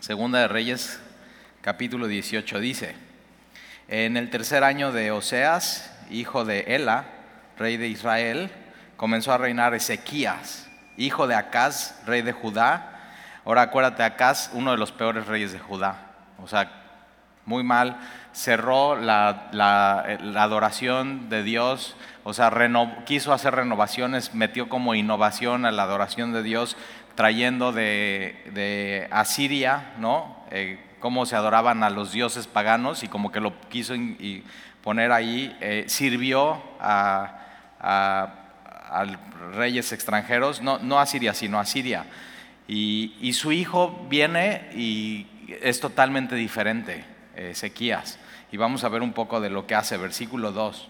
Segunda de Reyes, capítulo 18 dice, en el tercer año de Oseas, hijo de Ela, rey de Israel, comenzó a reinar Ezequías, hijo de Acaz, rey de Judá. Ahora acuérdate, Acaz, uno de los peores reyes de Judá. O sea, muy mal. Cerró la, adoración de Dios, o sea, quiso hacer renovaciones, metió como innovación a la adoración de Dios, trayendo de, Asiria, ¿no? Eh, cómo se adoraban a los dioses paganos y como que lo quiso poner ahí, eh, sirvió a, reyes extranjeros, no, no a Siria, sino a Siria. Y, su hijo viene y es totalmente diferente, Ezequías. Y vamos a ver un poco de lo que hace, versículo 2.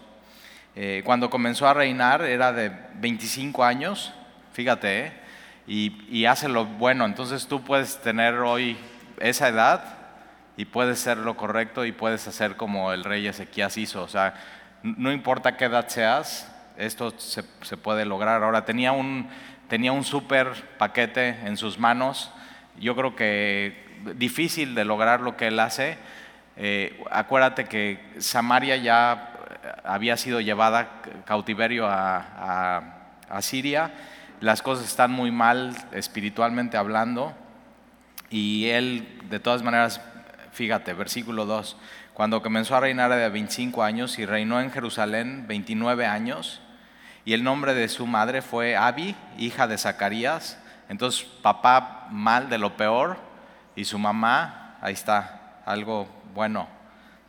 Eh, cuando comenzó a reinar era de 25 años, fíjate, eh, y, y hace lo bueno. Entonces tú puedes tener hoy esa edad y puedes ser lo correcto y puedes hacer como el rey Ezequías hizo. O sea, no importa qué edad seas, esto se, puede lograr. Ahora, tenía un, tenía un súper paquete en sus manos. Yo creo que difícil de lograr lo que él hace. Eh, acuérdate que Samaria ya había sido llevada cautiverio a Siria. Las cosas están muy mal espiritualmente hablando. Y él, de todas maneras, fíjate, versículo 2, cuando comenzó a reinar de 25 años y reinó en Jerusalén 29 años, y el nombre de su madre fue Abi, hija de Zacarías, entonces papá mal de lo peor, y su mamá, ahí está, algo bueno,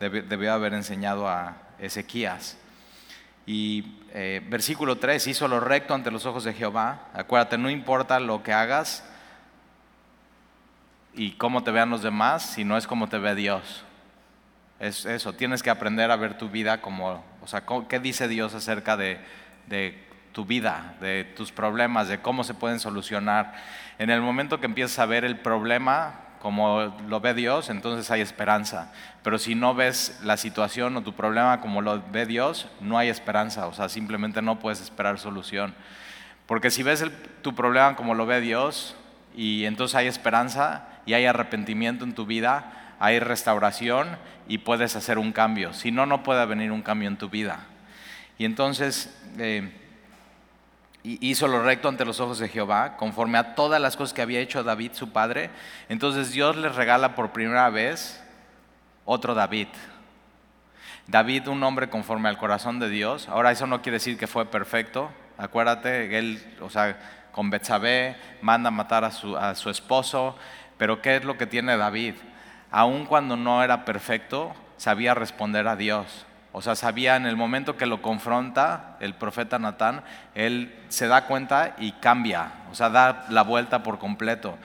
debió haber enseñado a Ezequías. Y eh, versículo 3, hizo lo recto ante los ojos de Jehová. Acuérdate, no importa lo que hagas, y cómo te vean los demás, si no es como te ve Dios. Es eso, tienes que aprender a ver tu vida como, o sea, ¿qué dice Dios acerca de, de tu vida, de tus problemas, de cómo se pueden solucionar? En el momento que empiezas a ver el problema como lo ve Dios, entonces hay esperanza. Pero si no ves la situación o tu problema como lo ve Dios, no hay esperanza. O sea, simplemente no puedes esperar solución. Porque si ves tu problema como lo ve Dios y entonces hay esperanza, y hay arrepentimiento en tu vida, hay restauración y puedes hacer un cambio. Si no, no puede venir un cambio en tu vida. Y entonces eh, hizo lo recto ante los ojos de Jehová, conforme a todas las cosas que había hecho David su padre. Entonces Dios le regala por primera vez otro David. David, un hombre conforme al corazón de Dios. Ahora eso no quiere decir que fue perfecto. Acuérdate, él, o sea, con Betsabé manda matar a su, a su esposo, pero ¿qué es lo que tiene David? Aun cuando no era perfecto, sabía responder a Dios. O sea, sabía en el momento que lo confronta el profeta Natán, él se da cuenta y cambia, o sea, da la vuelta por completo.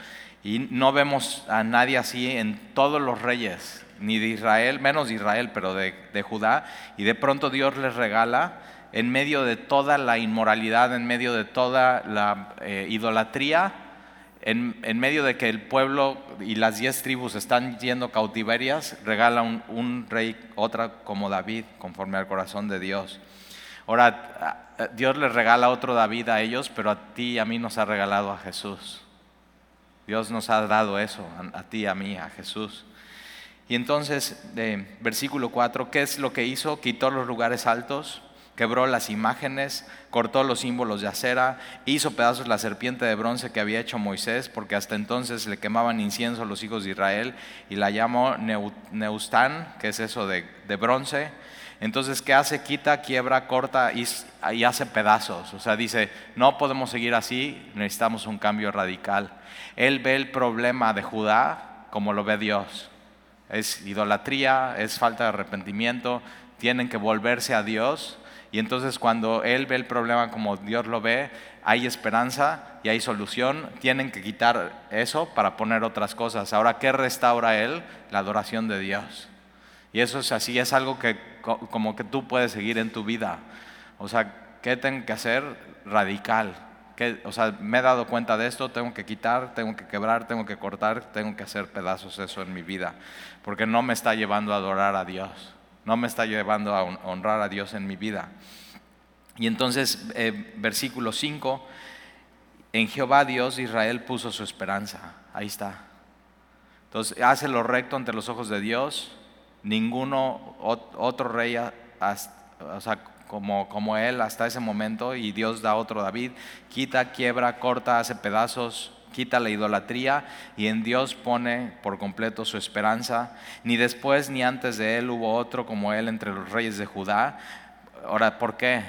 Y no vemos a nadie así en todos los reyes, ni de Israel, menos de Israel, pero de, Judá. Y de pronto Dios les regala, en medio de toda la inmoralidad, en medio de toda la eh, idolatría, en, medio de que el pueblo y las diez tribus están yendo cautiverias, regala un, rey, otra como David, conforme al corazón de Dios. Ahora, Dios le regala otro David a ellos, pero a ti y a mí nos ha regalado a Jesús. Dios nos ha dado eso, a, ti a mí, a Jesús. Y entonces, versículo 4, ¿qué es lo que hizo? Quitó los lugares altos, quebró las imágenes, cortó los símbolos de acera, hizo pedazos la serpiente de bronce que había hecho Moisés, porque hasta entonces le quemaban incienso a los hijos de Israel, y la llamó Neustán, que es eso de, bronce. Entonces, ¿qué hace? Quita, quiebra, corta y, y hace pedazos. O sea, dice, no podemos seguir así, necesitamos un cambio radical. Él ve el problema de Judá como lo ve Dios. Es idolatría, es falta de arrepentimiento, tienen que volverse a Dios y entonces cuando Él ve el problema como Dios lo ve, hay esperanza y hay solución. Tienen que quitar eso para poner otras cosas. Ahora, ¿qué restaura Él? La adoración de Dios. Y eso es así, es algo que como que tú puedes seguir en tu vida. O sea, ¿qué tengo que hacer? Radical. O sea, me he dado cuenta de esto, tengo que quitar, tengo que quebrar, tengo que cortar, tengo que hacer pedazos eso en mi vida. Porque no me está llevando a adorar a Dios no me está llevando a honrar a Dios en mi vida. Y entonces, eh, versículo 5, en Jehová Dios Israel puso su esperanza. Ahí está. Entonces, hace lo recto ante los ojos de Dios. Ninguno otro rey, o sea, como, como él hasta ese momento, y Dios da otro David, quita, quiebra, corta, hace pedazos, quita la idolatría y en Dios pone por completo su esperanza. Ni después ni antes de él hubo otro como él entre los reyes de Judá. Ahora, ¿por qué?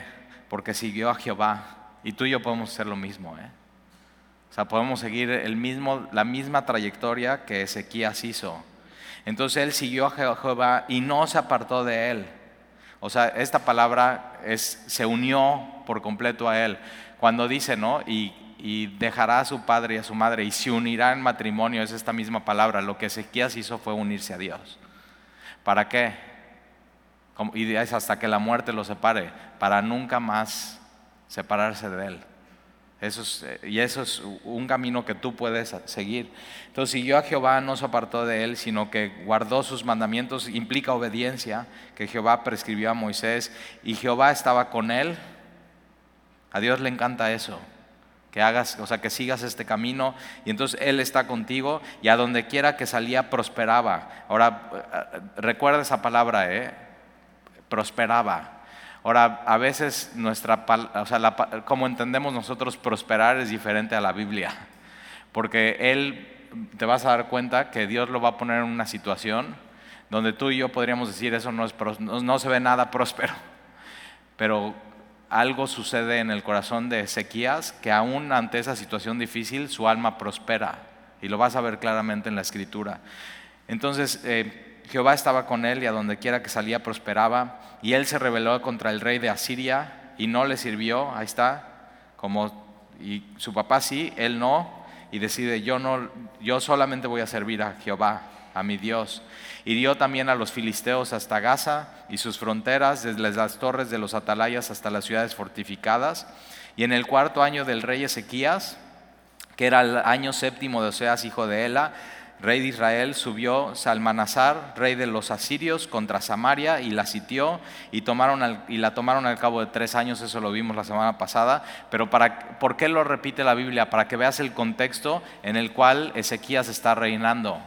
Porque siguió a Jehová. Y tú y yo podemos hacer lo mismo. ¿eh? O sea, podemos seguir el mismo, la misma trayectoria que Ezequías hizo. Entonces él siguió a Jehová y no se apartó de él. O sea, esta palabra es, se unió por completo a él. Cuando dice, ¿no? Y, dejará a su padre y a su madre y se unirá en matrimonio, es esta misma palabra. Lo que Ezequías hizo fue unirse a Dios. ¿Para qué? Y es hasta que la muerte lo separe, para nunca más separarse de él. Eso eh, y eso es un camino que tú puedes seguir. Entonces siguió a Jehová, no se apartó de él, sino que guardó sus mandamientos, implica obediencia, que Jehová prescribió a Moisés, y Jehová estaba con él. A Dios le encanta eso, hagas, o sea, que sigas este camino, y entonces Él está contigo, y a donde quiera que salía prosperaba. Ahora, eh, recuerda esa palabra, ¿eh? Prosperaba. Ahora, a veces nuestra, o sea, como entendemos nosotros prosperar es diferente a la Biblia, porque Él, te vas a dar cuenta que Dios lo va a poner en una situación donde tú y yo podríamos decir eso no, es, no, se ve nada próspero, pero algo sucede en el corazón de Ezequías que aún ante esa situación difícil su alma prospera, y lo vas a ver claramente en la escritura. Entonces, eh, Jehová estaba con él y a donde quiera que salía prosperaba. Y él se rebeló contra el rey de Asiria y no le sirvió. Ahí está. Como, y su papá sí, él no. Y decide, yo, no, yo solamente voy a servir a Jehová, a mi Dios. Dio también a los filisteos hasta Gaza y sus fronteras, desde las torres de los atalayas hasta las ciudades fortificadas. Y en el cuarto año del rey Ezequías, que era el año séptimo de Oseas, hijo de Ela, rey de Israel, subió Salmanasar, rey de los asirios, contra Samaria y la sitió y, tomaron y la tomaron al cabo de tres años, eso lo vimos la semana pasada. Pero para, ¿por qué lo repite la Biblia? Para que veas el contexto en el cual Ezequías está reinando.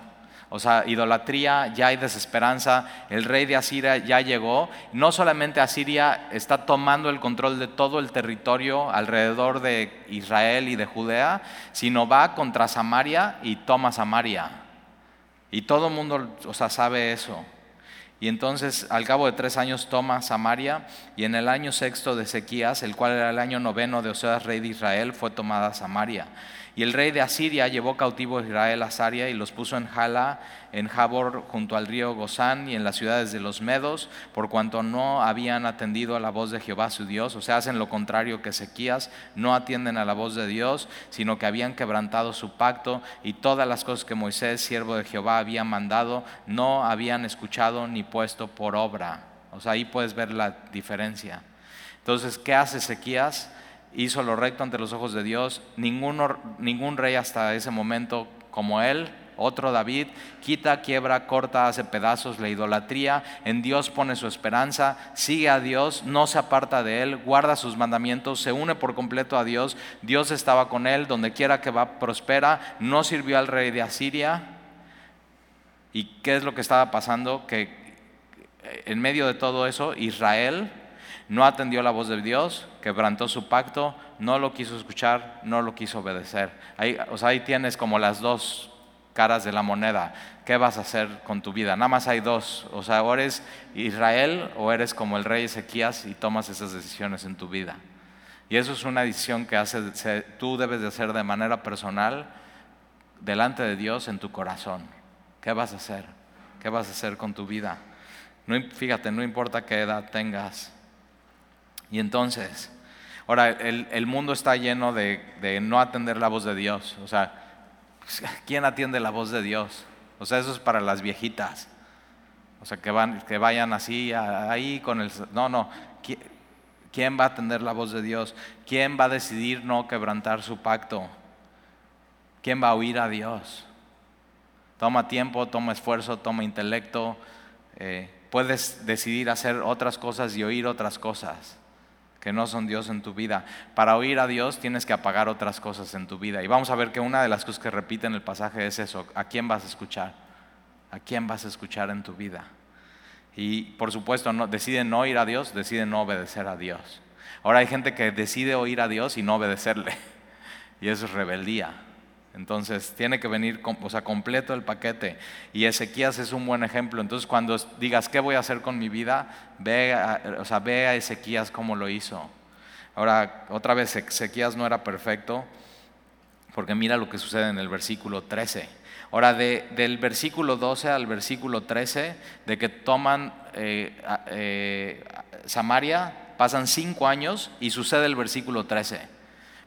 O sea, idolatría, ya hay desesperanza, el rey de Asiria ya llegó. No solamente Asiria está tomando el control de todo el territorio alrededor de Israel y de Judea, sino va contra Samaria y toma Samaria. Y todo el mundo o sea, sabe eso. Y entonces, al cabo de tres años, toma Samaria, y en el año sexto de Ezequías, el cual era el año noveno de Oseas, rey de Israel, fue tomada Samaria. Y el rey de Asiria llevó cautivo a Israel a Saria y los puso en Jala, en Jabor, junto al río Gozán y en las ciudades de los Medos, por cuanto no habían atendido a la voz de Jehová su Dios. O sea, hacen lo contrario que Ezequías, no atienden a la voz de Dios, sino que habían quebrantado su pacto y todas las cosas que Moisés, siervo de Jehová, había mandado, no habían escuchado ni puesto por obra. O sea, ahí puedes ver la diferencia. Entonces, ¿qué hace Ezequías? Hizo lo recto ante los ojos de Dios. Ningún rey hasta ese momento como él, otro David, quita, quiebra, corta, hace pedazos la idolatría, en Dios pone su esperanza, sigue a Dios, no se aparta de él, guarda sus mandamientos, se une por completo a Dios, Dios estaba con él, donde quiera que va, prospera, no sirvió al rey de Asiria. ¿Y qué es lo que estaba pasando? Que en medio de todo eso, Israel no atendió la voz de Dios, quebrantó su pacto, no lo quiso escuchar, no lo quiso obedecer. Ahí, o sea, ahí tienes como las dos caras de la moneda. ¿Qué vas a hacer con tu vida? Nada más hay dos. O sea, o eres Israel o eres como el rey Ezequías y tomas esas decisiones en tu vida. Y eso es una decisión que hace, tú debes de hacer de manera personal delante de Dios en tu corazón. ¿Qué vas a hacer? ¿Qué vas a hacer con tu vida? Fíjate, no importa qué edad tengas, y entonces, ahora el, mundo está lleno de, no atender la voz de Dios. O sea, ¿quién atiende la voz de Dios? O sea, eso es para las viejitas. O sea, que, van, que vayan así, ahí con el... No, no. ¿Quién va a atender la voz de Dios? ¿Quién va a decidir no quebrantar su pacto? ¿Quién va a oír a Dios? Toma tiempo, toma esfuerzo, toma intelecto. Eh, puedes decidir hacer otras cosas y oír otras cosas que no son Dios en tu vida. Para oír a Dios tienes que apagar otras cosas en tu vida. Y vamos a ver que una de las cosas que repite en el pasaje es eso, ¿a quién vas a escuchar? ¿A quién vas a escuchar en tu vida? Y por supuesto, no, deciden no ir a Dios, deciden no obedecer a Dios. Ahora hay gente que decide oír a Dios y no obedecerle. Y eso es rebeldía. Entonces tiene que venir o sea, completo el paquete. Y Ezequías es un buen ejemplo. Entonces cuando digas, ¿qué voy a hacer con mi vida? Ve a, o sea, Ezequías cómo lo hizo. Ahora, otra vez, Ezequías no era perfecto, porque mira lo que sucede en el versículo 13. Ahora, del versículo 12 al versículo 13, de que toman eh, eh, Samaria, pasan cinco años y sucede el versículo 13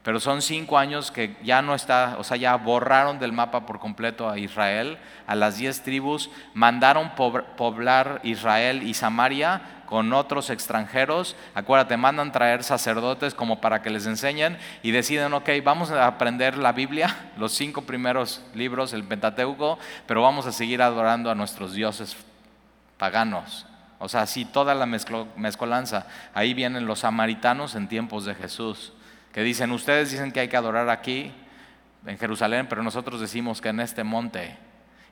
pero son cinco años que ya no está, o sea, ya borraron del mapa por completo a Israel, a las diez tribus, mandaron poblar Israel y Samaria con otros extranjeros, acuérdate, mandan traer sacerdotes como para que les enseñen y deciden, ok, vamos a aprender la Biblia, los cinco primeros libros, el Pentateuco, pero vamos a seguir adorando a nuestros dioses paganos. O sea, sí, toda la mezcolanza. Ahí vienen los samaritanos en tiempos de Jesús que dicen, ustedes dicen que hay que adorar aquí, en Jerusalén, pero nosotros decimos que en este monte.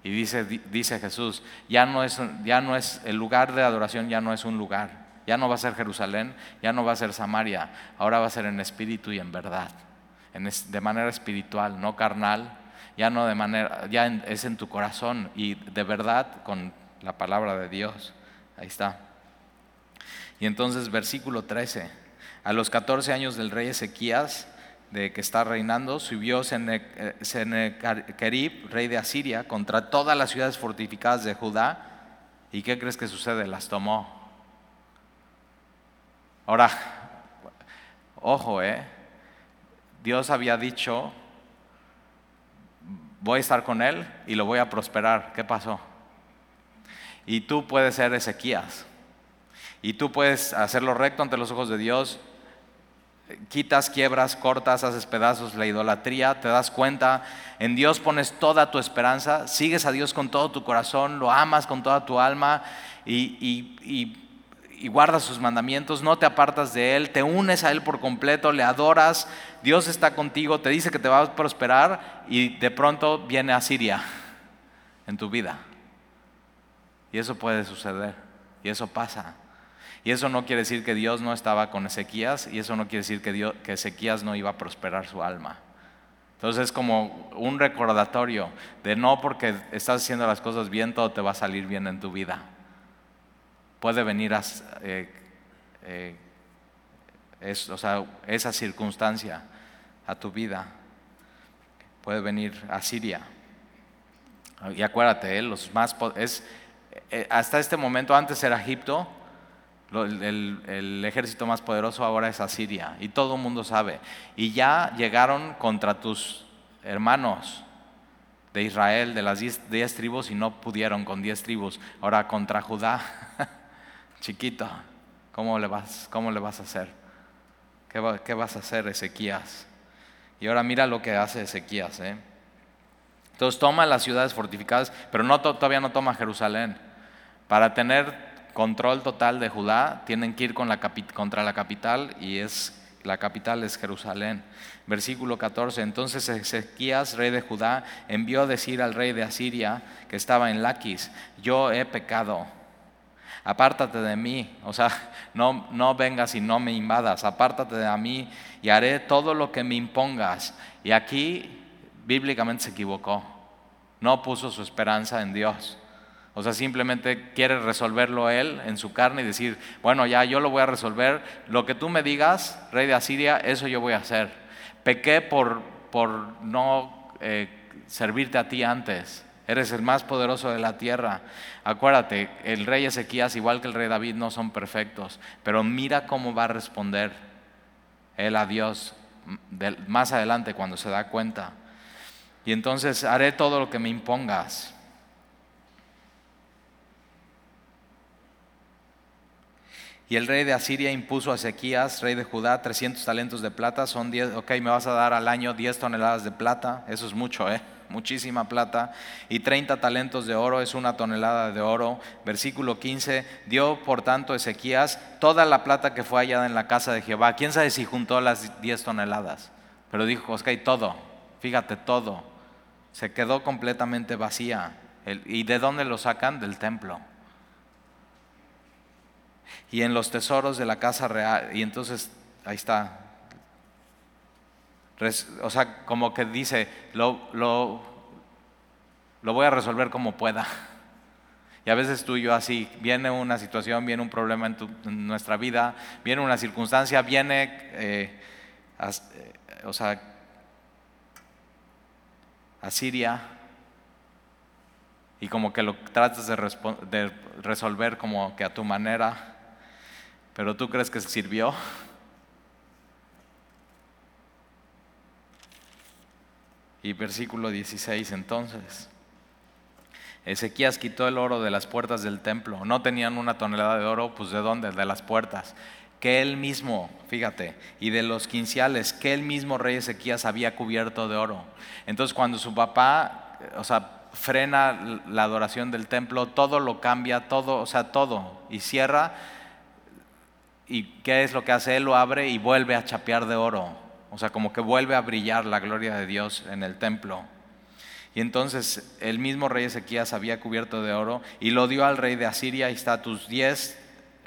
Y dice, dice Jesús, ya no, es, ya no es, el lugar de adoración ya no es un lugar, ya no va a ser Jerusalén, ya no va a ser Samaria, ahora va a ser en espíritu y en verdad, en de manera espiritual, no carnal, ya no de manera, ya es en tu corazón y de verdad con la palabra de Dios. Ahí está. Y entonces versículo 13. A los 14 años del rey Ezequías, de que está reinando, subió Sennacherib, rey de Asiria, contra todas las ciudades fortificadas de Judá. ¿Y qué crees que sucede? Las tomó. Ahora, ojo, ¿eh? Dios había dicho, voy a estar con él y lo voy a prosperar. ¿Qué pasó? Y tú puedes ser Ezequías. Y tú puedes hacerlo recto ante los ojos de Dios quitas, quiebras, cortas, haces pedazos la idolatría, te das cuenta, en Dios pones toda tu esperanza, sigues a Dios con todo tu corazón, lo amas con toda tu alma y, guardas sus mandamientos, no te apartas de Él, te unes a Él por completo, le adoras, Dios está contigo, te dice que te va a prosperar y de pronto viene a Siria en tu vida. Y eso puede suceder, y eso pasa. Y eso no quiere decir que Dios no estaba con Ezequías y eso no quiere decir que, Ezequías no iba a prosperar su alma. Entonces es como un recordatorio de no porque estás haciendo las cosas bien, todo te va a salir bien en tu vida. Puede venir a, eh, eh, esa circunstancia a tu vida. Puede venir a Siria. Y acuérdate, eh, los más, hasta este momento, antes era Egipto, el, ejército más poderoso ahora es Asiria y todo el mundo sabe. Y ya llegaron contra tus hermanos de Israel, de las diez, tribus, y no pudieron con diez tribus. Ahora contra Judá, chiquito, ¿cómo le vas, cómo le vas a hacer? ¿Qué, ¿Qué, vas a hacer, Ezequías? Y ahora mira lo que hace Ezequías. ¿eh? Entonces toma las ciudades fortificadas, pero no, todavía no toma Jerusalén. Para tener control total de Judá, tienen que ir contra la capital y es, la capital es Jerusalén. Versículo 14, entonces Ezequías, rey de Judá, envió a decir al rey de Asiria que estaba en Laquis, yo he pecado, apártate de mí, o sea, no, no vengas y no me invadas, apártate de mí y haré todo lo que me impongas. Y aquí bíblicamente se equivocó, no puso su esperanza en Dios. O sea, simplemente quiere resolverlo él en su carne y decir, bueno, ya yo lo voy a resolver. Lo que tú me digas, rey de Asiria, eso yo voy a hacer. Pequé por, por no eh, servirte a ti antes. Eres el más poderoso de la tierra. Acuérdate, el rey Ezequías, igual que el rey David, no son perfectos. Pero mira cómo va a responder él a Dios más adelante cuando se da cuenta. Y entonces haré todo lo que me impongas Y el rey de Asiria impuso a Ezequías, rey de Judá, 300 talentos de plata. Son 10, ok, me vas a dar al año 10 toneladas de plata. Eso es mucho, ¿eh? Muchísima plata. Y 30 talentos de oro es una tonelada de oro. Versículo 15. Dio por tanto Ezequías toda la plata que fue hallada en la casa de Jehová. ¿Quién sabe si juntó las 10 toneladas? Pero dijo, ok, todo. Fíjate, todo. Se quedó completamente vacía. ¿Y de dónde lo sacan? Del templo. Y en los tesoros de la casa real. Y entonces, ahí está. O sea, como que dice, lo, lo, lo voy a resolver como pueda. Y a veces tú y yo así, viene una situación, viene un problema en, nuestra vida, viene una circunstancia, viene, eh, eh, o sea, a Siria y como que lo tratas de, de resolver como que a tu manera, pero tú crees que sirvió. Y versículo 16 entonces. Ezequías quitó el oro de las puertas del templo. No tenían una tonelada de oro, pues ¿de dónde? De las puertas. Que él mismo, fíjate, y de los quinciales, que él mismo rey Ezequías había cubierto de oro. Entonces cuando su papá, o sea, frena la adoración del templo, todo lo cambia, todo, o sea, todo, y cierra. ¿Y qué es lo que hace? Él lo abre y vuelve a chapear de oro. O sea, como que vuelve a brillar la gloria de Dios en el templo. Y entonces el mismo rey Ezequías había cubierto de oro y lo dio al rey de Asiria, y está tus 10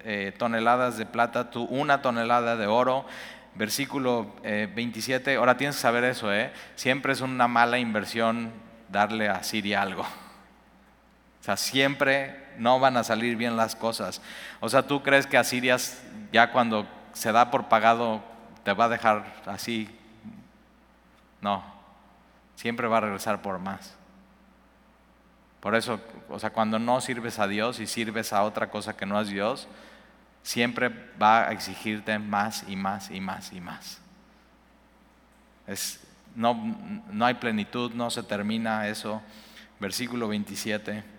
eh, toneladas de plata, tu una tonelada de oro. Versículo 27, eh, ahora tienes que saber eso, ¿eh? siempre es una mala inversión darle a Siria algo. O sea, siempre no van a salir bien las cosas. O sea, tú crees que Asiria ya cuando se da por pagado te va a dejar así. No, siempre va a regresar por más. Por eso, o sea, cuando no sirves a Dios y sirves a otra cosa que no es Dios, siempre va a exigirte más y más y más y más. Es, no, no hay plenitud, no se termina eso. Versículo 27.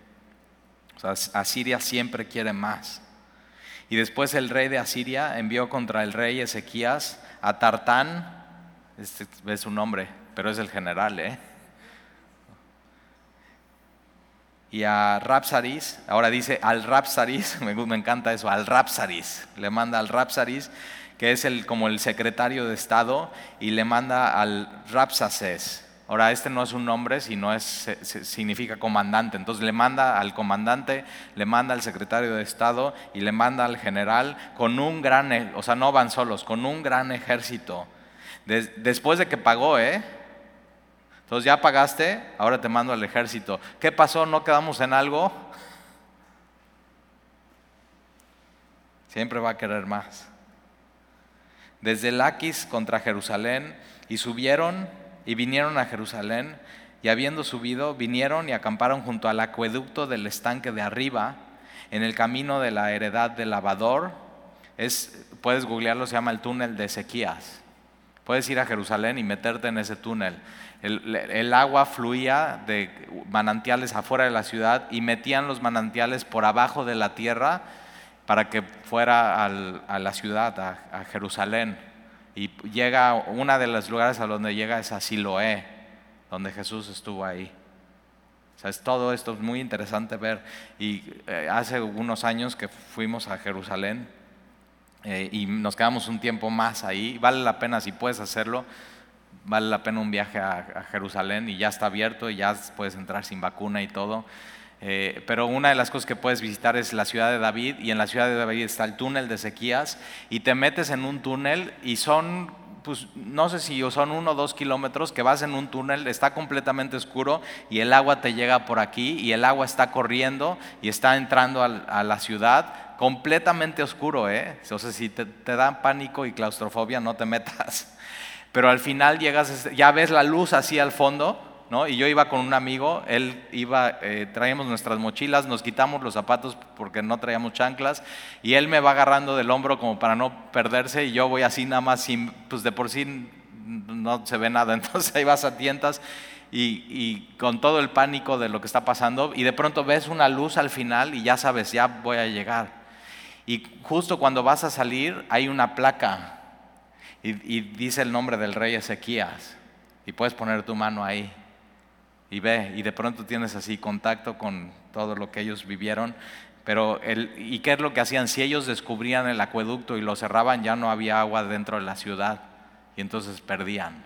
O sea, Asiria siempre quiere más. Y después el rey de Asiria envió contra el rey Ezequías a Tartán, este es su nombre, pero es el general, ¿eh? Y a Rapsaris, ahora dice al Rapsaris, me, encanta eso, al Rapsaris, le manda al Rapsaris, que es el, como el secretario de Estado, y le manda al Rapsaces. Ahora, este no es un nombre, sino es, significa comandante. Entonces le manda al comandante, le manda al secretario de Estado y le manda al general con un gran, e, o sea, no van solos, con un gran ejército. después de que pagó, ¿eh? Entonces ya pagaste, ahora te mando al ejército. ¿Qué pasó? ¿No quedamos en algo? Siempre va a querer más. Desde Laquis contra Jerusalén y subieron y vinieron a Jerusalén y habiendo subido, vinieron y acamparon junto al acueducto del estanque de arriba, en el camino de la heredad del lavador. Es, puedes googlearlo, se llama el túnel de Ezequías. Puedes ir a Jerusalén y meterte en ese túnel el, agua fluía de manantiales afuera de la ciudad y metían los manantiales por abajo de la tierra para que fuera a la ciudad, a, Jerusalén. Y llega, una de los lugares a donde llega es a Siloé, donde Jesús estuvo ahí. O sea, es todo esto es muy interesante ver. Y eh, hace unos años que fuimos a Jerusalén eh, y nos quedamos un tiempo más ahí. Vale la pena si puedes hacerlo vale la pena un viaje a, Jerusalén y ya está abierto y ya puedes entrar sin vacuna y todo. Eh, pero una de las cosas que puedes visitar es la ciudad de David y en la ciudad de David está el túnel de Ezequías y te metes en un túnel y son, pues no sé si son uno o dos kilómetros que vas en un túnel, está completamente oscuro y el agua te llega por aquí y el agua está corriendo y está entrando a, la ciudad completamente oscuro, ¿eh? O sea, si te, te da pánico y claustrofobia no te metas pero al final llegas, ya ves la luz así al fondo, ¿no? Y yo iba con un amigo, él iba, eh, traíamos nuestras mochilas, nos quitamos los zapatos porque no traíamos chanclas, y él me va agarrando del hombro como para no perderse, y yo voy así nada más, sin, pues de por sí no se ve nada, entonces ahí vas a tientas y, y, con todo el pánico de lo que está pasando, y de pronto ves una luz al final y ya sabes, ya voy a llegar. Y justo cuando vas a salir hay una placa y, dice el nombre del rey Ezequías y puedes poner tu mano ahí y ve y de pronto tienes así contacto con todo lo que ellos vivieron. Pero el, ¿y qué es lo que hacían? Si ellos descubrían el acueducto y lo cerraban, ya no había agua dentro de la ciudad y entonces perdían.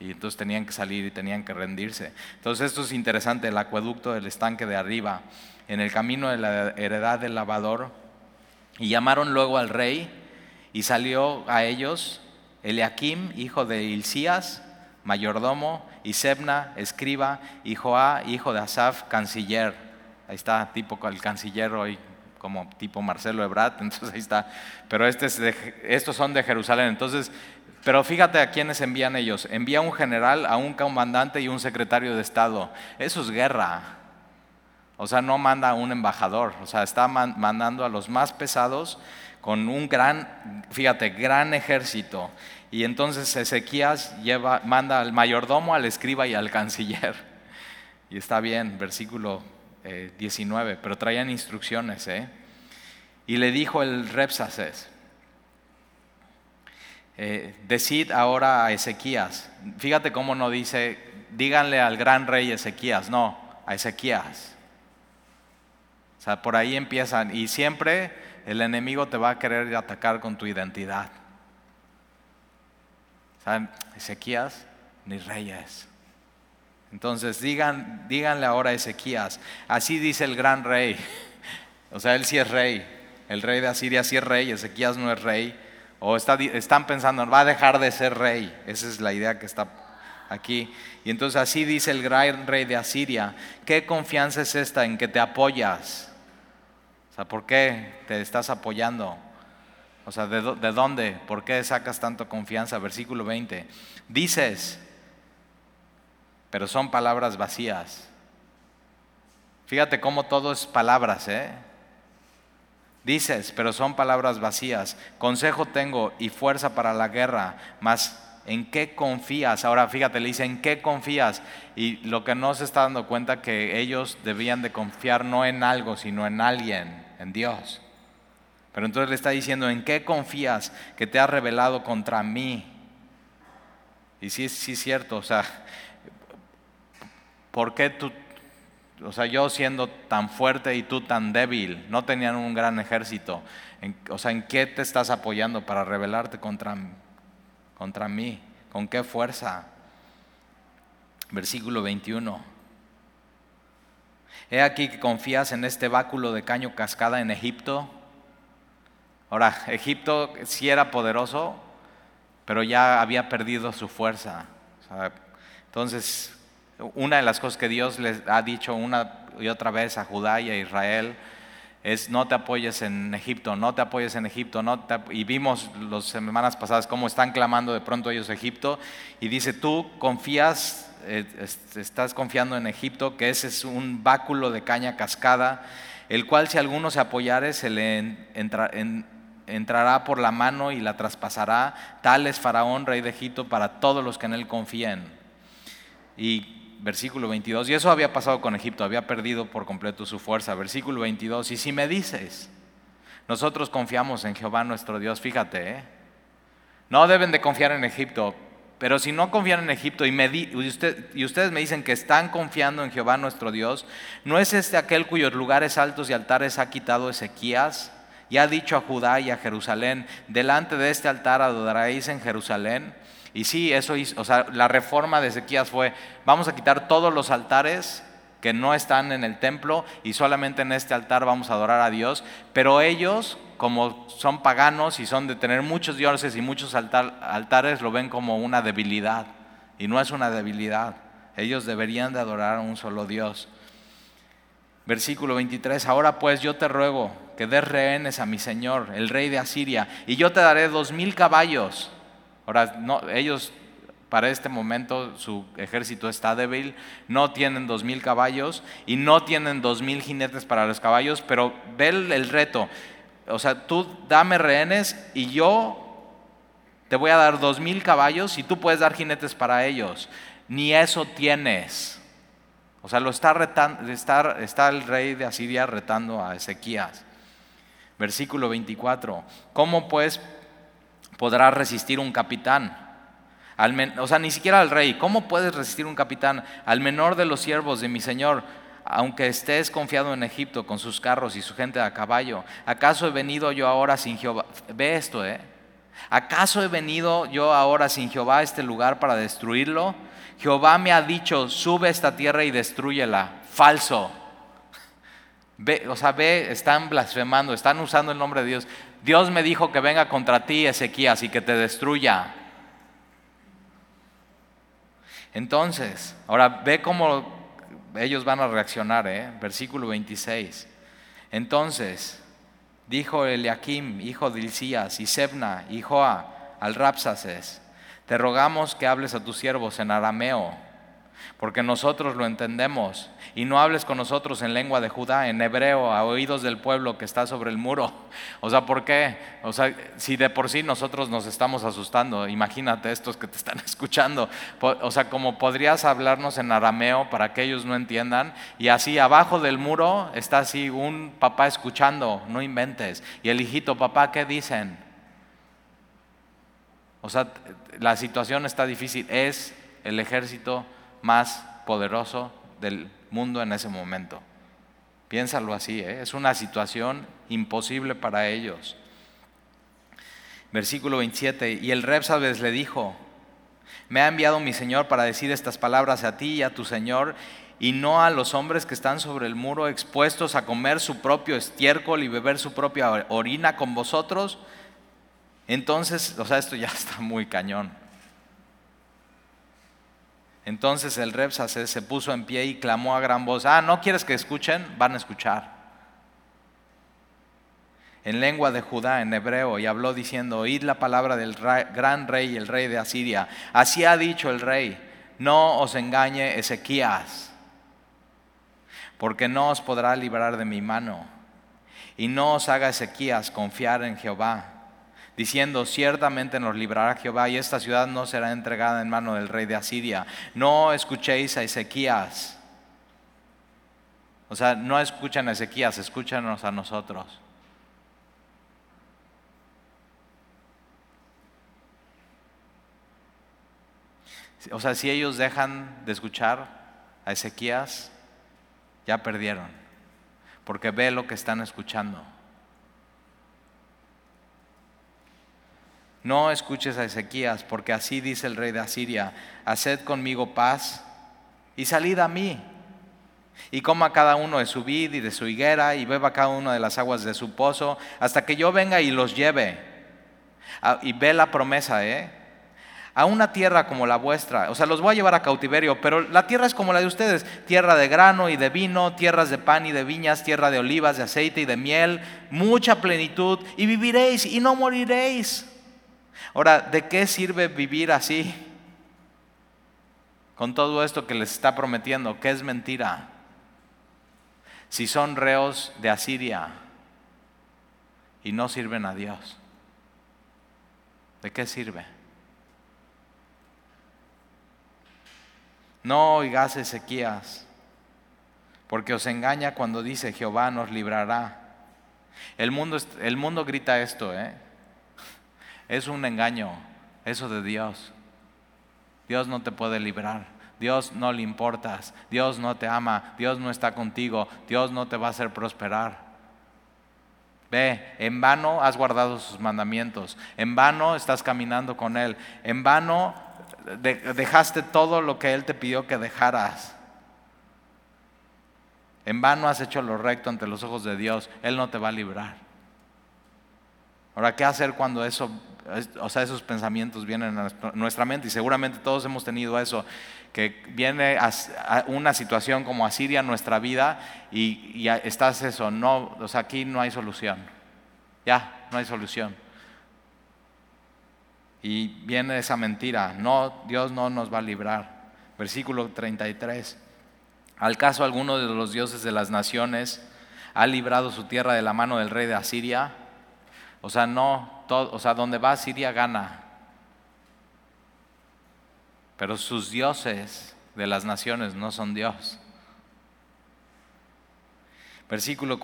Y entonces tenían que salir y tenían que rendirse. Entonces esto es interesante, el acueducto del estanque de arriba, en el camino de la heredad del lavador. Y llamaron luego al rey y salió a ellos Eliakim, hijo de Hilcías, mayordomo, y Sebna, escriba, y Joá, hijo de Asaf, canciller. Ahí está, tipo el canciller hoy, como tipo Marcelo Ebrat, entonces ahí está. Pero este es estos son de Jerusalén. Entonces, pero fíjate a quiénes envían ellos. Envía un general, a un comandante y un secretario de Estado. Eso es guerra. O sea, no manda a un embajador. O sea, está mandando a los más pesados con un gran, fíjate, gran ejército. Y entonces Ezequías manda al mayordomo, al escriba y al canciller. Y está bien, versículo 19, eh, pero traían instrucciones. ¿eh? Y le dijo el Repsaces, eh, decid ahora a Ezequías, fíjate cómo no dice, díganle al gran rey Ezequías, no, a Ezequías. O sea, por ahí empiezan y siempre el enemigo te va a querer atacar con tu identidad. Ezequías ni reyes. Entonces digan, díganle ahora a Ezequías, así dice el gran rey. O sea, él sí es rey. El rey de Asiria sí es rey, Ezequías no es rey. O están pensando, va a dejar de ser rey. Esa es la idea que está aquí. Y entonces así dice el gran rey de Asiria. ¿Qué confianza es esta en que te apoyas? O sea, ¿por qué te estás apoyando? O sea, ¿de, de dónde? ¿Por qué sacas tanto confianza? Versículo 20. Dices, pero son palabras vacías. Fíjate cómo todo es palabras, ¿eh? Dices, pero son palabras vacías. Consejo tengo y fuerza para la guerra, mas ¿en qué confías? Ahora fíjate, le dice, ¿en qué confías? Y lo que no se está dando cuenta que ellos debían de confiar no en algo, sino en alguien, en Dios. Pero entonces le está diciendo, ¿en qué confías que te ha revelado contra mí? Y sí, sí es cierto, o sea, ¿por qué tú, o sea, yo siendo tan fuerte y tú tan débil, no tenían un gran ejército, o sea, ¿en qué te estás apoyando para rebelarte contra, contra mí? ¿Con qué fuerza? Versículo 21. He aquí que confías en este báculo de caño cascada en Egipto. Ahora, Egipto sí era poderoso, pero ya había perdido su fuerza. entonces, una de las cosas que Dios les ha dicho una y otra vez a Judá y a Israel es no te apoyes en Egipto, no te apoyes en Egipto, no y vimos las semanas pasadas cómo están clamando de pronto ellos Egipto y dice tú confías, eh, estás confiando en Egipto, que ese es un báculo de caña cascada, el cual si alguno se apoyare se le entrará por la mano y la traspasará, tal es Faraón, rey de Egipto, para todos los que en él confíen. Y versículo 22, y eso había pasado con Egipto, había perdido por completo su fuerza. Versículo 22, y si me dices, nosotros confiamos en Jehová nuestro Dios, fíjate, ¿eh? no deben de confiar en Egipto, pero si no confían en Egipto y, y, y ustedes me dicen que están confiando en Jehová nuestro Dios, ¿no es este aquel cuyos lugares altos y altares ha quitado Ezequías? Y ha dicho a Judá y a Jerusalén, delante de este altar adoraréis en Jerusalén. Y sí, eso hizo, o sea, la reforma de Ezequías fue, vamos a quitar todos los altares que no están en el templo y solamente en este altar vamos a adorar a Dios, pero ellos, como son paganos y son de tener muchos dioses y muchos altares, lo ven como una debilidad. Y no es una debilidad. Ellos deberían de adorar a un solo Dios. Versículo 23, ahora pues yo te ruego que des rehenes a mi Señor, el rey de Asiria, y yo te daré dos mil caballos Ahora, no, ellos para este momento su ejército está débil, no tienen dos mil caballos y no tienen dos mil jinetes para los caballos, pero ve el, reto. O sea, tú dame rehenes y yo te voy a dar dos mil caballos y tú puedes dar jinetes para ellos. Ni eso tienes. O sea, lo está retando, está, está el rey de Asiria retando a Ezequías. Versículo 24. ¿Cómo pues podrá resistir un capitán. o sea, ni siquiera al rey. ¿Cómo puedes resistir un capitán? Al menor de los siervos de mi Señor, aunque estés confiado en Egipto con sus carros y su gente a caballo. ¿Acaso he venido yo ahora sin Jehová? Ve esto, ¿eh? ¿Acaso he venido yo ahora sin Jehová a este lugar para destruirlo? Jehová me ha dicho, sube esta tierra y destruyela. Falso. Ve, o sea, ve, están blasfemando, están usando el nombre de Dios. Dios me dijo que venga contra ti, Ezequías, y que te destruya. Entonces, ahora ve cómo ellos van a reaccionar, ¿eh? versículo 26. Entonces, dijo Eliakim, hijo de Ilcías, y Sebna, y Joa, al Rapsaces, te rogamos que hables a tus siervos en arameo porque nosotros lo entendemos. Y no hables con nosotros en lengua de Judá, en hebreo, a oídos del pueblo que está sobre el muro. O sea, ¿por qué? O sea, si de por sí nosotros nos estamos asustando, imagínate estos que te están escuchando. O sea, como podrías hablarnos en arameo para que ellos no entiendan. Y así abajo del muro está así un papá escuchando, no inventes. Y el hijito, papá, ¿qué dicen? O sea, la situación está difícil. Es el ejército más poderoso del mundo en ese momento. Piénsalo así, ¿eh? es una situación imposible para ellos. Versículo 27, y el Repsabes le dijo, me ha enviado mi Señor para decir estas palabras a ti y a tu Señor, y no a los hombres que están sobre el muro expuestos a comer su propio estiércol y beber su propia orina con vosotros. Entonces, o sea, esto ya está muy cañón. Entonces el Repsaces se puso en pie y clamó a gran voz, ah, ¿no quieres que escuchen? Van a escuchar. En lengua de Judá, en hebreo, y habló diciendo, oíd la palabra del gran rey, el rey de Asiria. Así ha dicho el rey, no os engañe Ezequías, porque no os podrá librar de mi mano. Y no os haga Ezequías confiar en Jehová diciendo, ciertamente nos librará Jehová y esta ciudad no será entregada en mano del rey de Asiria. No escuchéis a Ezequías. O sea, no escuchan a Ezequías, escúchanos a nosotros. O sea, si ellos dejan de escuchar a Ezequías, ya perdieron, porque ve lo que están escuchando. No escuches a Ezequías, porque así dice el rey de Asiria, haced conmigo paz y salid a mí. Y coma cada uno de su vid y de su higuera y beba cada uno de las aguas de su pozo, hasta que yo venga y los lleve. Ah, y ve la promesa, ¿eh? A una tierra como la vuestra. O sea, los voy a llevar a cautiverio, pero la tierra es como la de ustedes. Tierra de grano y de vino, tierras de pan y de viñas, tierra de olivas, de aceite y de miel, mucha plenitud. Y viviréis y no moriréis. Ahora, ¿de qué sirve vivir así? Con todo esto que les está prometiendo, que es mentira. Si son reos de Asiria y no sirven a Dios, ¿de qué sirve? No oigas Ezequías, porque os engaña cuando dice Jehová nos librará. El mundo, el mundo grita esto, ¿eh? Es un engaño, eso de Dios. Dios no te puede librar. Dios no le importas. Dios no te ama. Dios no está contigo. Dios no te va a hacer prosperar. Ve, en vano has guardado sus mandamientos. En vano estás caminando con Él. En vano dejaste todo lo que Él te pidió que dejaras. En vano has hecho lo recto ante los ojos de Dios. Él no te va a librar. Ahora, ¿qué hacer cuando eso o sea, esos pensamientos vienen a nuestra mente y seguramente todos hemos tenido eso, que viene una situación como Asiria en nuestra vida y, y estás eso, no, o sea, aquí no hay solución, ya, no hay solución. Y viene esa mentira, no, Dios no nos va a librar. Versículo 33. ¿Al caso alguno de los dioses de las naciones ha librado su tierra de la mano del rey de Asiria? O sea, no, o sea, donde va Siria gana. Pero sus dioses de las naciones no son Dios. Versículo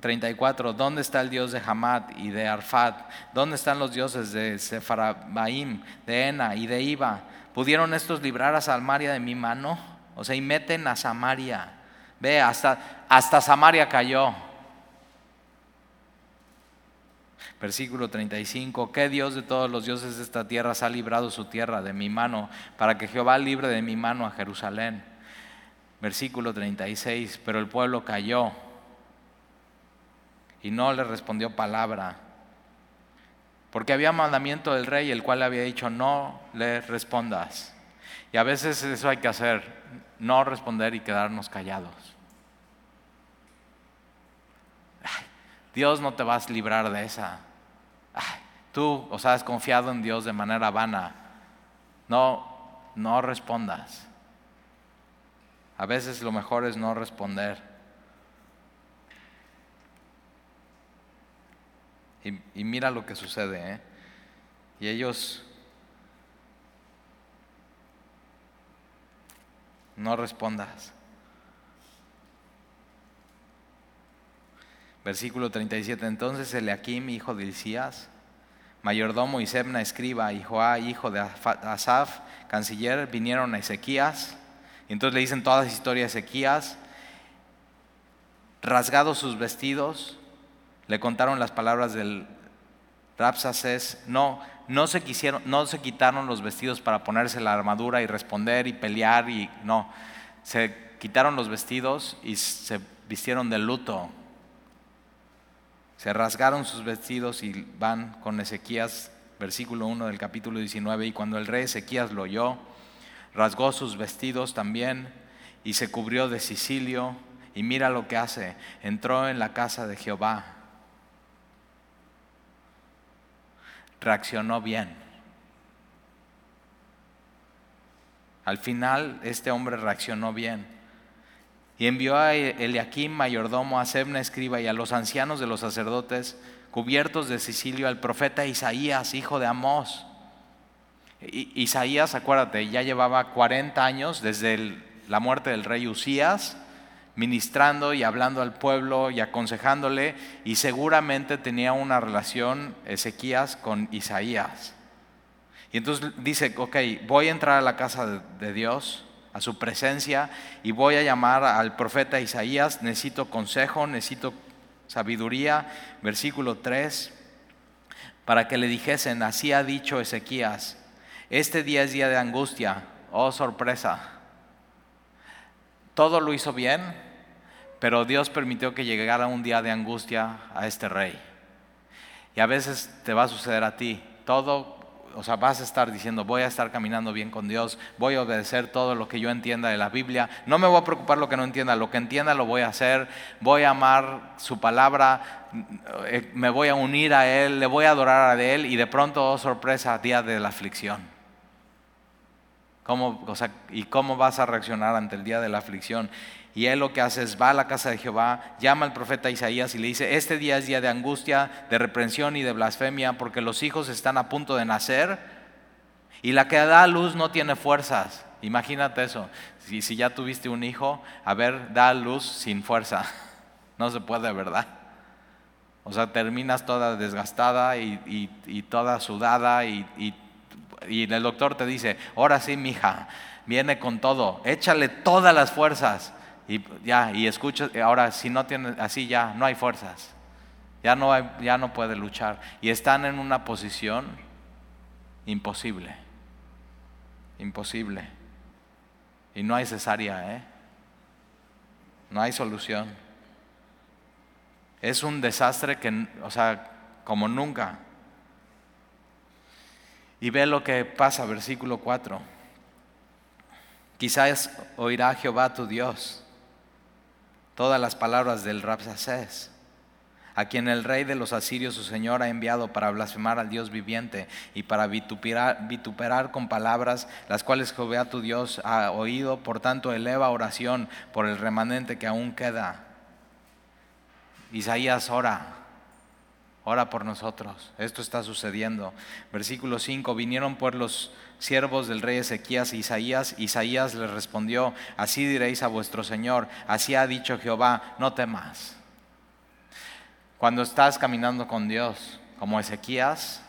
34, ¿dónde está el Dios de Hamad y de Arfad? ¿Dónde están los dioses de Sefarabaim, de Ena y de Iba? ¿Pudieron estos librar a Samaria de mi mano? O sea, y meten a Samaria. Ve, hasta, hasta Samaria cayó. Versículo 35, ¿qué Dios de todos los dioses de esta tierra ha librado su tierra de mi mano para que Jehová libre de mi mano a Jerusalén? Versículo 36, pero el pueblo cayó y no le respondió palabra, porque había mandamiento del rey, el cual le había dicho, no le respondas. Y a veces eso hay que hacer, no responder y quedarnos callados. Dios no te vas a librar de esa tú, o sea, has confiado en Dios de manera vana. No, no respondas. A veces lo mejor es no responder. Y, mira lo que sucede. ¿eh? Y ellos no respondas. Versículo 37. Entonces Eliakim, hijo de Isías, mayordomo y Sebna, escriba, y Joá, hijo de Asaf, canciller, vinieron a Ezequías. Y entonces le dicen todas las historias de Ezequías. Rasgados sus vestidos, le contaron las palabras del Rapsaces. No, no se, quisieron, no se quitaron los vestidos para ponerse la armadura y responder y pelear. y No, se quitaron los vestidos y se vistieron de luto se rasgaron sus vestidos y van con Ezequías, versículo 1 del capítulo 19, y cuando el rey Ezequías lo oyó, rasgó sus vestidos también y se cubrió de Sicilio, y mira lo que hace, entró en la casa de Jehová, reaccionó bien. Al final este hombre reaccionó bien. Y envió a Eliakim, mayordomo, a Sebna, escriba, y a los ancianos de los sacerdotes, cubiertos de Sicilio, al profeta Isaías, hijo de Amós. Isaías, acuérdate, ya llevaba 40 años desde la muerte del rey Usías, ministrando y hablando al pueblo y aconsejándole, y seguramente tenía una relación Ezequías con Isaías. Y entonces dice, ok, voy a entrar a la casa de Dios a su presencia y voy a llamar al profeta Isaías, necesito consejo, necesito sabiduría, versículo 3, para que le dijesen, así ha dicho Ezequías, este día es día de angustia, oh sorpresa, todo lo hizo bien, pero Dios permitió que llegara un día de angustia a este rey. Y a veces te va a suceder a ti, todo o sea, vas a estar diciendo, voy a estar caminando bien con Dios, voy a obedecer todo lo que yo entienda de la Biblia, no me voy a preocupar lo que no entienda, lo que entienda lo voy a hacer, voy a amar su palabra, eh, me voy a unir a Él, le voy a adorar a Él y de pronto, oh sorpresa, día de la aflicción. ¿Cómo, o sea, ¿Y cómo vas a reaccionar ante el día de la aflicción? Y él lo que hace es va a la casa de Jehová, llama al profeta Isaías y le dice, este día es día de angustia, de reprensión y de blasfemia, porque los hijos están a punto de nacer y la que da luz no tiene fuerzas. Imagínate eso, si, si ya tuviste un hijo, a ver, da luz sin fuerza. No se puede, ¿verdad? O sea, terminas toda desgastada y, toda sudada y, y, el doctor te dice, ahora sí, mija, viene con todo, échale todas las fuerzas. Y ya, y escucha, ahora si no tiene, así ya, no hay fuerzas. Ya no, hay, ya no puede luchar. Y están en una posición imposible. Imposible. Y no hay cesárea, ¿eh? No hay solución. Es un desastre que, o sea, como nunca. Y ve lo que pasa, versículo 4. Quizás oirá Jehová tu Dios todas las palabras del Rapsacés, a quien el rey de los asirios, su señor, ha enviado para blasfemar al Dios viviente y para vituperar, vituperar con palabras las cuales Jehová tu Dios ha oído. Por tanto, eleva oración por el remanente que aún queda. Isaías ora. Ora por nosotros. Esto está sucediendo. Versículo 5. Vinieron por los siervos del rey Ezequías e Isaías. Isaías les respondió, así diréis a vuestro Señor, así ha dicho Jehová, no temas. Cuando estás caminando con Dios, como Ezequías,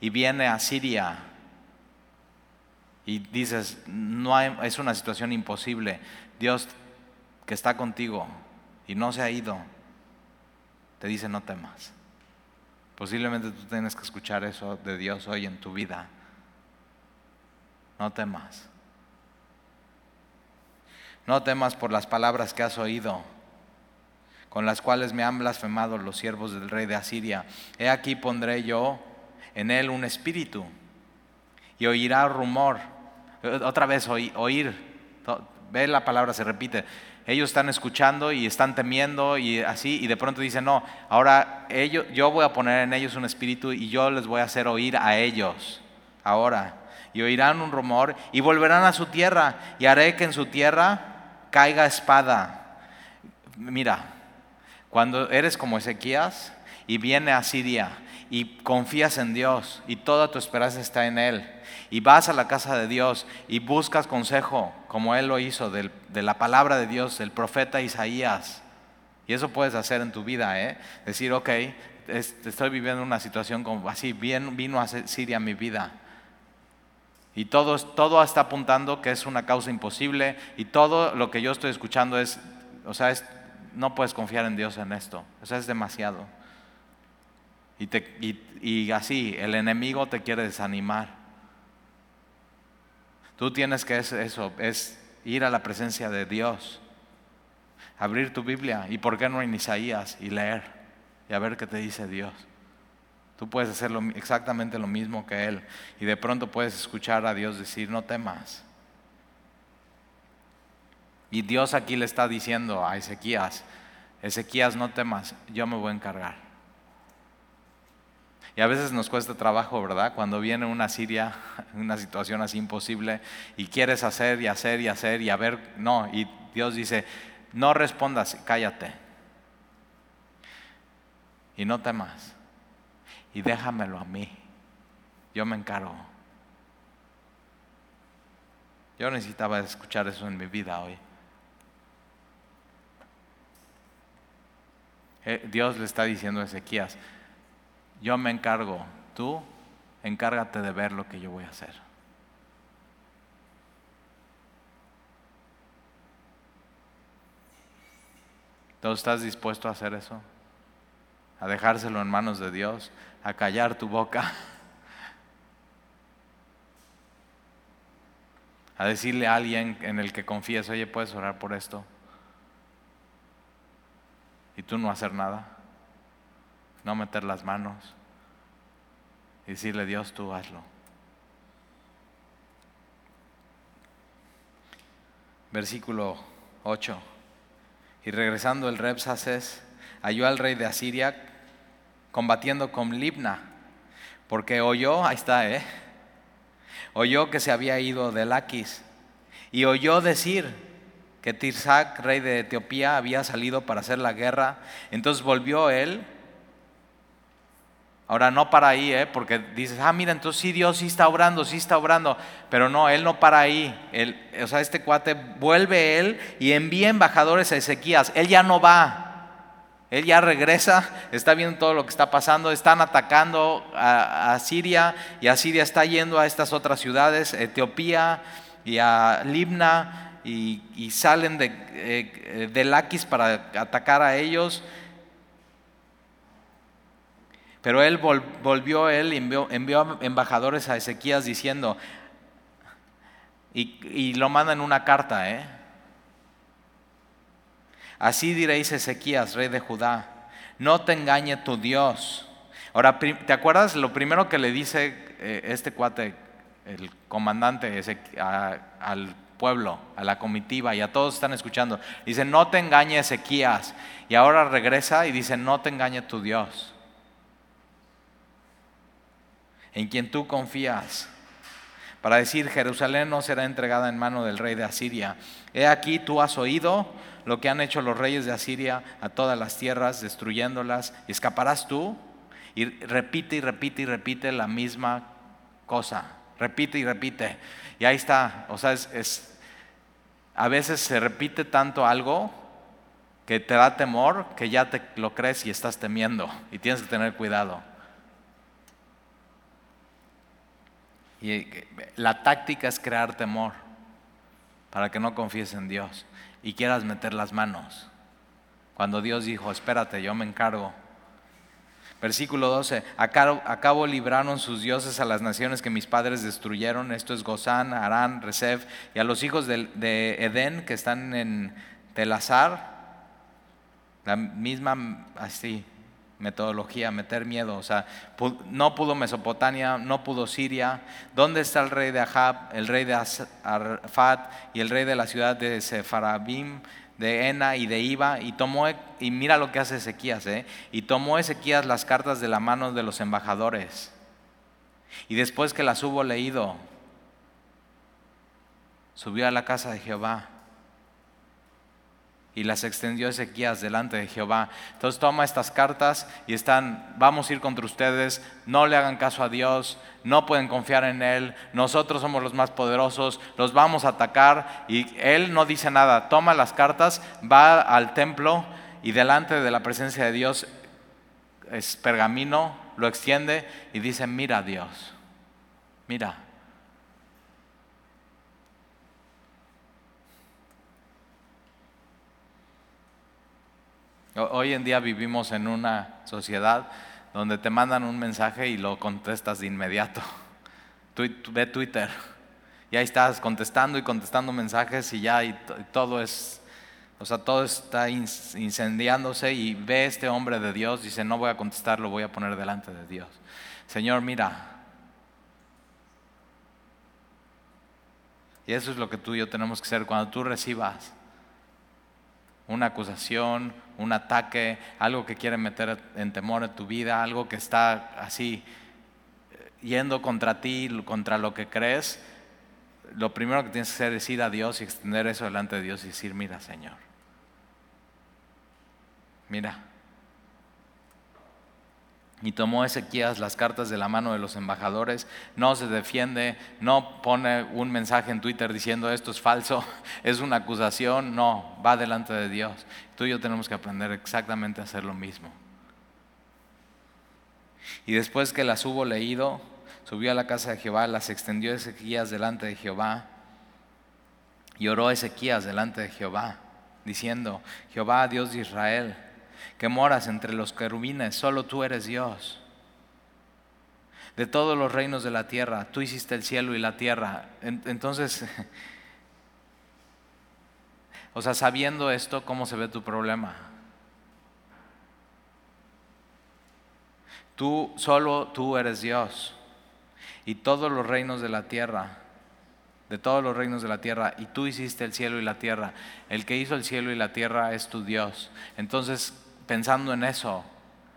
y viene a Siria, y dices, no es una situación imposible, Dios que está contigo y no se ha ido, te dice, no temas. Posiblemente tú tienes que escuchar eso de Dios hoy en tu vida. No temas. No temas por las palabras que has oído, con las cuales me han blasfemado los siervos del rey de Asiria. He aquí pondré yo en él un espíritu y oirá rumor. Otra vez oír. Ve la palabra, se repite. Ellos están escuchando y están temiendo y así, y de pronto dicen, no, ahora yo voy a poner en ellos un espíritu y yo les voy a hacer oír a ellos. Ahora. Y oirán un rumor y volverán a su tierra y haré que en su tierra caiga espada. Mira, cuando eres como Ezequías y viene a Siria y confías en Dios y toda tu esperanza está en Él y vas a la casa de Dios y buscas consejo como Él lo hizo de la palabra de Dios, del profeta Isaías. Y eso puedes hacer en tu vida, ¿eh? Decir, ok, estoy viviendo una situación como así, bien, vino a Siria mi vida. Y todo, todo está apuntando que es una causa imposible y todo lo que yo estoy escuchando es, o sea, es, no puedes confiar en Dios en esto, o sea, es demasiado. Y, te, y así, el enemigo te quiere desanimar. Tú tienes que eso, es ir a la presencia de Dios, abrir tu Biblia y por qué no en Isaías y leer y a ver qué te dice Dios. Tú puedes hacer exactamente lo mismo que Él y de pronto puedes escuchar a Dios decir, no temas. Y Dios aquí le está diciendo a Ezequías, Ezequías, no temas, yo me voy a encargar. Y a veces nos cuesta trabajo, ¿verdad? Cuando viene una Siria, una situación así imposible, y quieres hacer y hacer y hacer y a ver, no, y Dios dice, no respondas, cállate. Y no temas y déjamelo a mí. Yo me encargo. Yo necesitaba escuchar eso en mi vida hoy. Eh, Dios le está diciendo a Ezequías, yo me encargo, tú encárgate de ver lo que yo voy a hacer. ¿Tú estás dispuesto a hacer eso? A dejárselo en manos de Dios a callar tu boca, a decirle a alguien en el que confíes, oye, puedes orar por esto, y tú no hacer nada, no meter las manos, y decirle, Dios, tú hazlo. Versículo 8. Y regresando el Repsaces halló al rey de Asiria combatiendo con Libna, porque oyó, ahí está, ¿eh? oyó que se había ido de Laquis y oyó decir que Tirsac, rey de Etiopía, había salido para hacer la guerra. Entonces volvió él. Ahora no para ahí, ¿eh? porque dices, ah, mira, entonces sí, Dios sí está obrando, sí está obrando. Pero no, él no para ahí. Él, o sea, este cuate vuelve él y envía embajadores a Ezequías. Él ya no va. Él ya regresa, está viendo todo lo que está pasando, están atacando a, Siria y a Siria está yendo a estas otras ciudades, Etiopía y a Libna, y, salen de, eh, de Laquis para atacar a ellos. Pero él volvió, él envió, envió embajadores a Ezequías diciendo, y, y lo manda en una carta, ¿eh? Así diréis Ezequías, rey de Judá, no te engañe tu Dios. Ahora, ¿te acuerdas lo primero que le dice eh, este cuate, el comandante al pueblo, a la comitiva y a todos están escuchando? Dice, no te engañe Ezequías. Y ahora regresa y dice, no te engañe tu Dios, en quien tú confías para decir, Jerusalén no será entregada en mano del rey de Asiria. He aquí, tú has oído lo que han hecho los reyes de Asiria a todas las tierras, destruyéndolas. ¿Escaparás tú? Y repite y repite y repite la misma cosa. Repite y repite. Y ahí está. O sea, es, a veces se repite tanto algo que te da temor que ya te lo crees y estás temiendo. Y tienes que tener cuidado. Y la táctica es crear temor para que no confíes en Dios y quieras meter las manos. Cuando Dios dijo, espérate, yo me encargo. Versículo 12, a cabo libraron sus dioses a las naciones que mis padres destruyeron, esto es Gozán, Arán, Resef, y a los hijos de, de Edén que están en Telazar, la misma así metodología, meter miedo, o sea, no pudo Mesopotamia, no pudo Siria, ¿dónde está el rey de Ahab, el rey de Arfat y el rey de la ciudad de Sefarabim? de Ena y de Iba, y tomó, y mira lo que hace Ezequías, ¿eh? y tomó Ezequías las cartas de la mano de los embajadores, y después que las hubo leído, subió a la casa de Jehová y las extendió Ezequías delante de Jehová. Entonces toma estas cartas y están, vamos a ir contra ustedes, no le hagan caso a Dios, no pueden confiar en Él, nosotros somos los más poderosos, los vamos a atacar y Él no dice nada, toma las cartas, va al templo y delante de la presencia de Dios es pergamino, lo extiende y dice, mira Dios, mira. Hoy en día vivimos en una sociedad donde te mandan un mensaje y lo contestas de inmediato. Ve Twitter y ahí estás contestando y contestando mensajes y ya y todo es, o sea, todo está incendiándose y ve este hombre de Dios, dice, no voy a contestar, lo voy a poner delante de Dios. Señor, mira. Y eso es lo que tú y yo tenemos que hacer cuando tú recibas una acusación, un ataque, algo que quiere meter en temor en tu vida, algo que está así eh, yendo contra ti, contra lo que crees, lo primero que tienes que hacer es ir a Dios y extender eso delante de Dios y decir, mira Señor, mira, y tomó Ezequías las cartas de la mano de los embajadores, no se defiende, no pone un mensaje en Twitter diciendo esto es falso, es una acusación, no, va delante de Dios. Tú y yo tenemos que aprender exactamente a hacer lo mismo. Y después que las hubo leído, subió a la casa de Jehová, las extendió Ezequías delante de Jehová y oró Ezequías delante de Jehová, diciendo, Jehová, Dios de Israel, que moras entre los querubines, solo tú eres Dios. De todos los reinos de la tierra, tú hiciste el cielo y la tierra. Entonces, o sea, sabiendo esto, ¿cómo se ve tu problema? Tú, solo tú eres Dios. Y todos los reinos de la tierra, de todos los reinos de la tierra, y tú hiciste el cielo y la tierra. El que hizo el cielo y la tierra es tu Dios. Entonces, pensando en eso,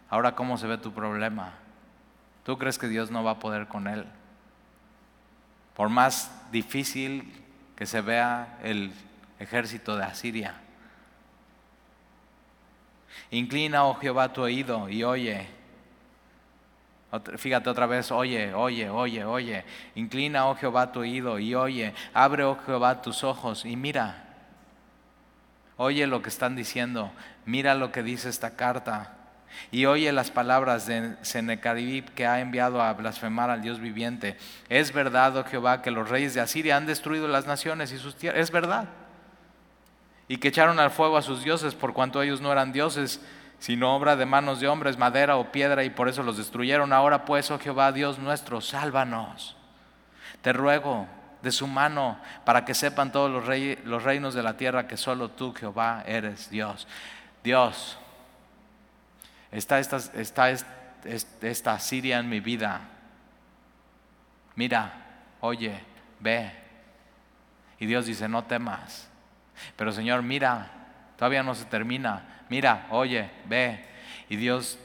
ahora cómo se ve tu problema. ¿Tú crees que Dios no va a poder con él? Por más difícil que se vea el ejército de Asiria. Inclina, oh Jehová, tu oído y oye. Fíjate otra vez, oye, oye, oye, oye. Inclina, oh Jehová, tu oído y oye. Abre, oh Jehová, tus ojos y mira. Oye lo que están diciendo, mira lo que dice esta carta. Y oye las palabras de Sennacherib que ha enviado a blasfemar al Dios viviente. Es verdad, oh Jehová, que los reyes de Asiria han destruido las naciones y sus tierras. Es verdad. Y que echaron al fuego a sus dioses por cuanto ellos no eran dioses, sino obra de manos de hombres, madera o piedra, y por eso los destruyeron. Ahora pues, oh Jehová, Dios nuestro, sálvanos. Te ruego de su mano, para que sepan todos los, los reinos de la tierra que solo tú, Jehová, eres Dios. Dios, está esta, está esta Siria en mi vida. Mira, oye, ve. Y Dios dice, no temas. Pero Señor, mira, todavía no se termina. Mira, oye, ve. Y Dios,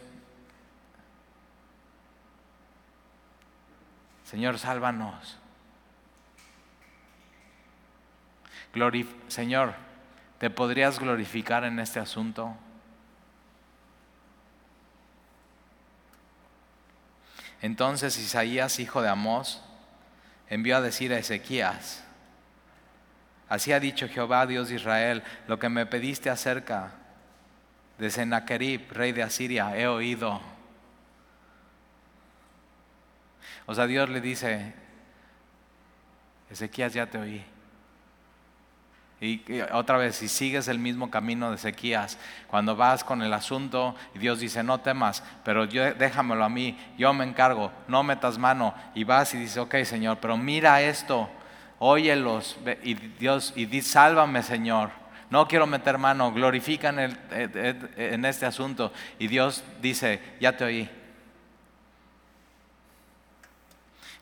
Señor, sálvanos. Señor, ¿te podrías glorificar en este asunto? Entonces Isaías, hijo de Amós, envió a decir a Ezequías, así ha dicho Jehová, Dios de Israel, lo que me pediste acerca de Sennacherib, rey de Asiria, he oído. O sea, Dios le dice, Ezequías, ya te oí. Y, otra vez, si sigues el mismo camino de Ezequías, cuando vas con el asunto Dios dice, no temas, pero déjamelo a mí, yo me encargo, no metas mano, y vas y dices, ok Señor, pero mira esto, óyelos, y Dios, y di, sálvame Señor, no quiero meter mano, glorifica en, en este asunto, y Dios dice, ya te oí.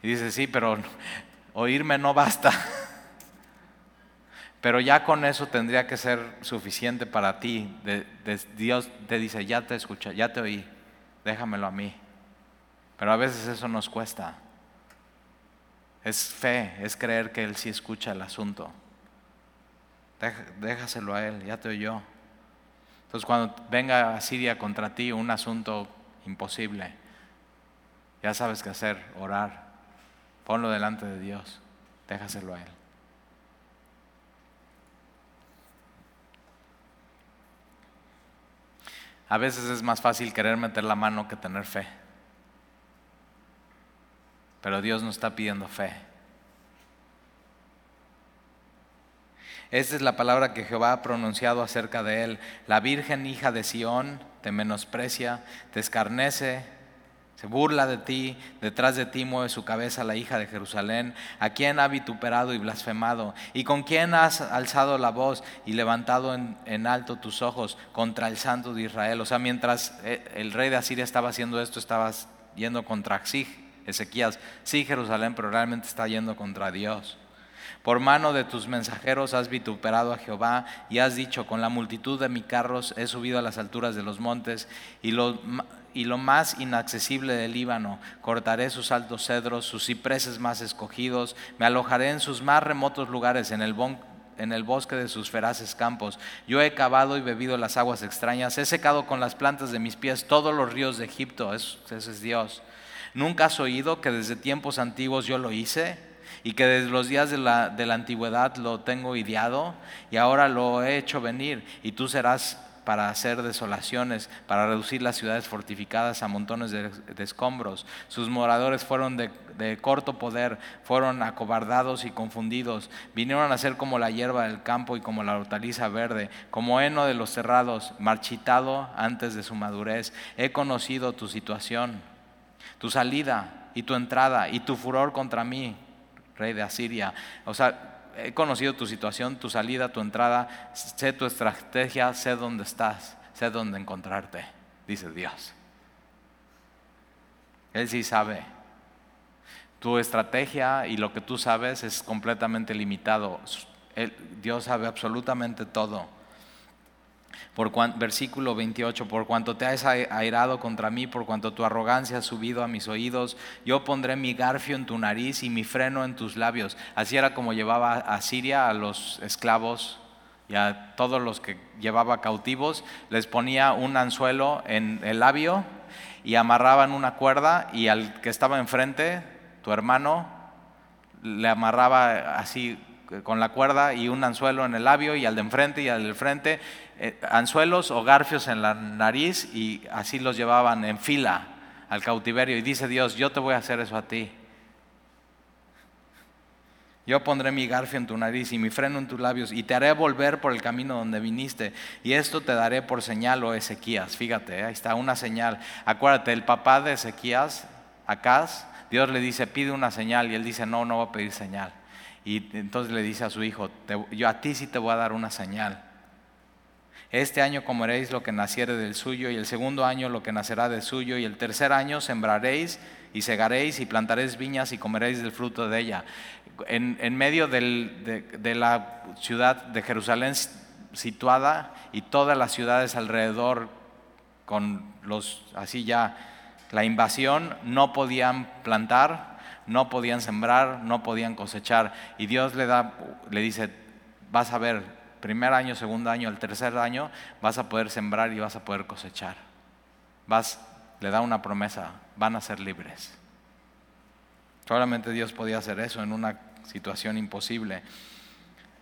Y dice, sí, pero oírme no basta. Pero ya con eso tendría que ser suficiente para ti. Dios te dice, ya te escuché, ya te oí, déjamelo a mí. Pero a veces eso nos cuesta. Es fe, es creer que Él sí escucha el asunto. Déjaselo a Él, ya te oyó. Entonces cuando venga a Siria contra ti un asunto imposible, ya sabes qué hacer, orar. Ponlo delante de Dios, déjaselo a Él. A veces es más fácil querer meter la mano que tener fe. Pero Dios nos está pidiendo fe. Esta es la palabra que Jehová ha pronunciado acerca de él. La Virgen hija de Sión te menosprecia, te escarnece, se burla de ti, detrás de ti mueve su cabeza la hija de Jerusalén, a quien ha vituperado y blasfemado, y con quien has alzado la voz y levantado en, alto tus ojos contra el santo de Israel. O sea, mientras eh, el rey de Asiria estaba haciendo esto, estabas yendo contra Ezequías, sí Jerusalén, pero realmente está yendo contra Dios. Por mano de tus mensajeros has vituperado a Jehová y has dicho, con la multitud de mis carros he subido a las alturas de los montes y lo, y lo más inaccesible del Líbano. Cortaré sus altos cedros, sus cipreses más escogidos, me alojaré en sus más remotos lugares, en el, bosque de sus feraces campos. Yo he cavado y bebido las aguas extrañas, he secado con las plantas de mis pies todos los ríos de Egipto. ese es Dios. ¿Nunca has oído que desde tiempos antiguos yo lo hice? y que desde los días de la, de la, antigüedad lo tengo ideado y ahora lo he hecho venir y tú serás para hacer desolaciones, para reducir las ciudades fortificadas a montones de, escombros. Sus moradores fueron de, de, corto poder, fueron acobardados y confundidos. Vinieron a ser como la hierba del campo y como la hortaliza verde, como heno de los cerrados, marchitado antes de su madurez. He conocido tu situación, tu salida y tu entrada y tu furor contra mí, rey de Asiria. O sea, he conocido tu situación, tu salida, tu entrada, sé tu estrategia, sé dónde estás, sé dónde encontrarte, dice Dios. Él sí sabe. Tu estrategia y lo que tú sabes es completamente limitado. Dios sabe absolutamente todo por versículo 28, por cuanto te has airado contra mí, por cuanto tu arrogancia ha subido a mis oídos, yo pondré mi garfio en tu nariz y mi freno en tus labios. Así era como llevaba a Siria a los esclavos y a todos los que llevaba cautivos, les ponía un anzuelo en el labio y amarraban una cuerda y al que estaba enfrente, tu hermano, le amarraba así con la cuerda y un anzuelo en el labio y al de enfrente y al del frente anzuelos o garfios en la nariz y así los llevaban en fila al cautiverio. Y dice Dios, yo te voy a hacer eso a ti. Yo pondré mi garfio en tu nariz y mi freno en tus labios y te haré volver por el camino donde viniste. Y esto te daré por señal, o oh Ezequías. Fíjate, ahí está una señal. Acuérdate, el papá de Ezequías, Acaz, Dios le dice, pide una señal. Y él dice, no, no voy a pedir señal. Y entonces le dice a su hijo, yo a ti sí te voy a dar una señal. Este año comeréis lo que naciere del suyo, y el segundo año lo que nacerá del suyo, y el tercer año sembraréis y segaréis y plantaréis viñas y comeréis del fruto de ella. En, medio de, la ciudad de Jerusalén situada y todas las ciudades alrededor con los así ya la invasión no podían plantar, no podían sembrar, no podían cosechar y Dios le da le dice, vas a ver primer año, segundo año, el tercer año, vas a poder sembrar y vas a poder cosechar. Vas, le da una promesa, van a ser libres. Solamente Dios podía hacer eso en una situación imposible.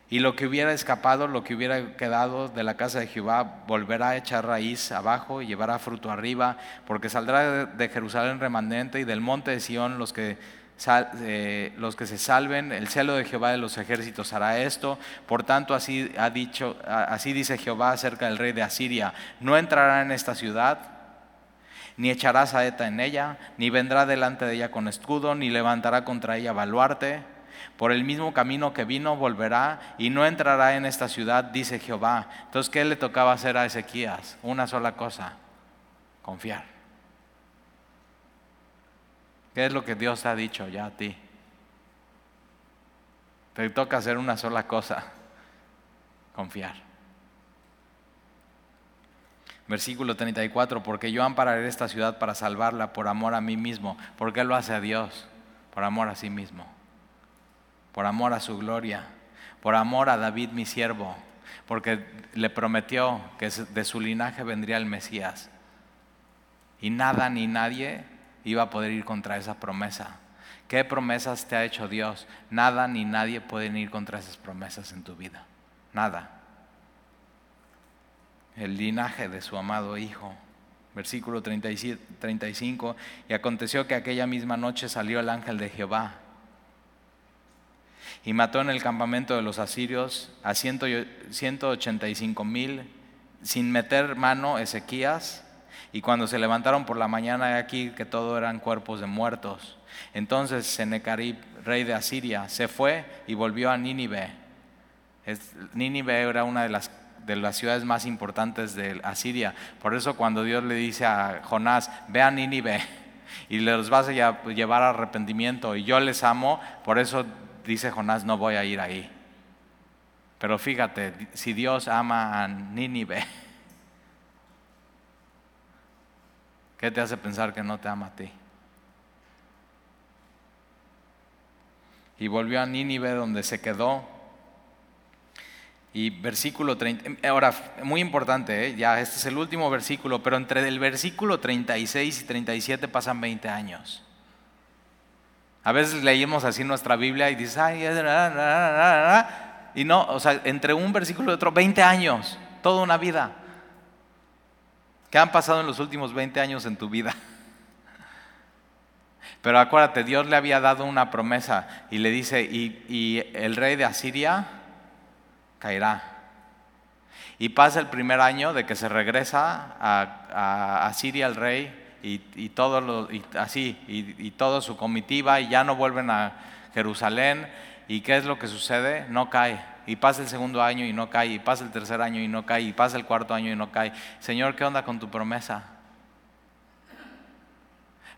Y lo que hubiera escapado, lo que hubiera quedado de la casa de Jehová, volverá a echar raíz abajo y llevará fruto arriba, porque saldrá de Jerusalén remanente y del monte de Sión los que eh, los que se salven, el celo de Jehová de los ejércitos hará esto. Por tanto, así ha dicho, así dice Jehová acerca del rey de Asiria: no entrará en esta ciudad, ni echará saeta en ella, ni vendrá delante de ella con escudo, ni levantará contra ella baluarte. Por el mismo camino que vino volverá y no entrará en esta ciudad, dice Jehová. Entonces, ¿qué le tocaba hacer a Ezequías? Una sola cosa, confiar. ¿Qué es lo que Dios ha dicho ya a ti? Te toca hacer una sola cosa, confiar. Versículo 34, porque yo ampararé esta ciudad para salvarla por amor a mí mismo. ¿Por qué lo hace a Dios? Por amor a sí mismo, por amor a su gloria, por amor a David mi siervo, porque le prometió que de su linaje vendría el Mesías. Y nada ni nadie iba a poder ir contra esa promesa. ¿Qué promesas te ha hecho Dios? Nada ni nadie pueden ir contra esas promesas en tu vida. Nada. El linaje de su amado Hijo. Versículo 35. Y aconteció que aquella misma noche salió el ángel de Jehová y mató en el campamento de los asirios a 185 mil sin meter mano Ezequías y cuando se levantaron por la mañana, aquí que todo eran cuerpos de muertos. Entonces Senecarib, rey de Asiria, se fue y volvió a Nínive. Nínive era una de las, de las ciudades más importantes de Asiria. Por eso cuando Dios le dice a Jonás, ve a Nínive y les vas a llevar arrepentimiento y yo les amo, por eso dice Jonás, no voy a ir ahí. Pero fíjate, si Dios ama a Nínive, ¿Qué te hace pensar que no te ama a ti? Y volvió a Nínive donde se quedó. Y versículo 30, ahora, muy importante, ¿eh? ya este es el último versículo, pero entre el versículo 36 y 37 pasan 20 años. A veces leímos así nuestra Biblia y dices, ay, y no, o sea, entre un versículo y otro, 20 años, toda una vida. ¿Qué han pasado en los últimos 20 años en tu vida? Pero acuérdate, Dios le había dado una promesa y le dice, y, el rey de Asiria caerá. Y pasa el primer año de que se regresa a, Asiria el rey y, todo lo, así, y, y toda su comitiva y ya no vuelven a Jerusalén. ¿Y qué es lo que sucede? No cae y pasa el segundo año y no cae, y pasa el tercer año y no cae, y pasa el cuarto año y no cae. Señor, ¿qué onda con tu promesa?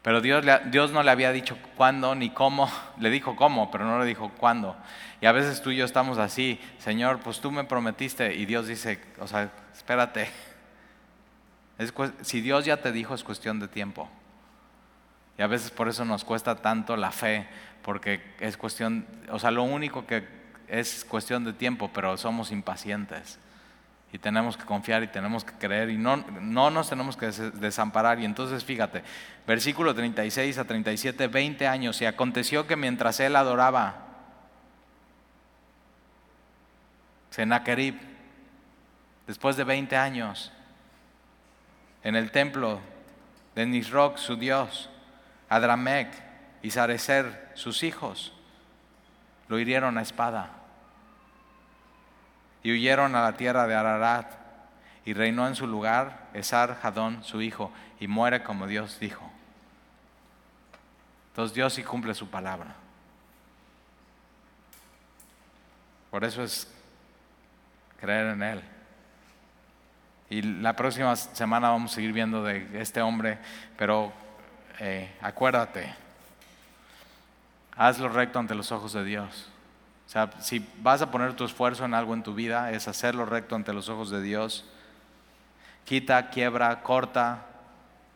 Pero Dios, Dios no le había dicho cuándo ni cómo, le dijo cómo, pero no le dijo cuándo. Y a veces tú y yo estamos así, Señor, pues tú me prometiste, y Dios dice, o sea, espérate. si Dios ya te dijo, es cuestión de tiempo. Y a veces por eso nos cuesta tanto la fe, porque es cuestión, o sea, lo único que es cuestión de tiempo, pero somos impacientes. Y tenemos que confiar y tenemos que creer y no, no nos tenemos que desamparar. Y entonces fíjate, versículo 36 a 37, 20 años. Y aconteció que mientras él adoraba, Senaquerib, después de 20 años, en el templo de Nisroch, su dios, Adramec y Sarecer, sus hijos, lo hirieron a espada y huyeron a la tierra de Ararat y reinó en su lugar Esar Hadón, su hijo, y muere como Dios dijo. Entonces Dios sí cumple su palabra. Por eso es creer en Él. Y la próxima semana vamos a seguir viendo de este hombre, pero eh, acuérdate, haz lo recto ante los ojos de Dios. O sea, si vas a poner tu esfuerzo en algo en tu vida, es hacerlo recto ante los ojos de Dios. Quita, quiebra, corta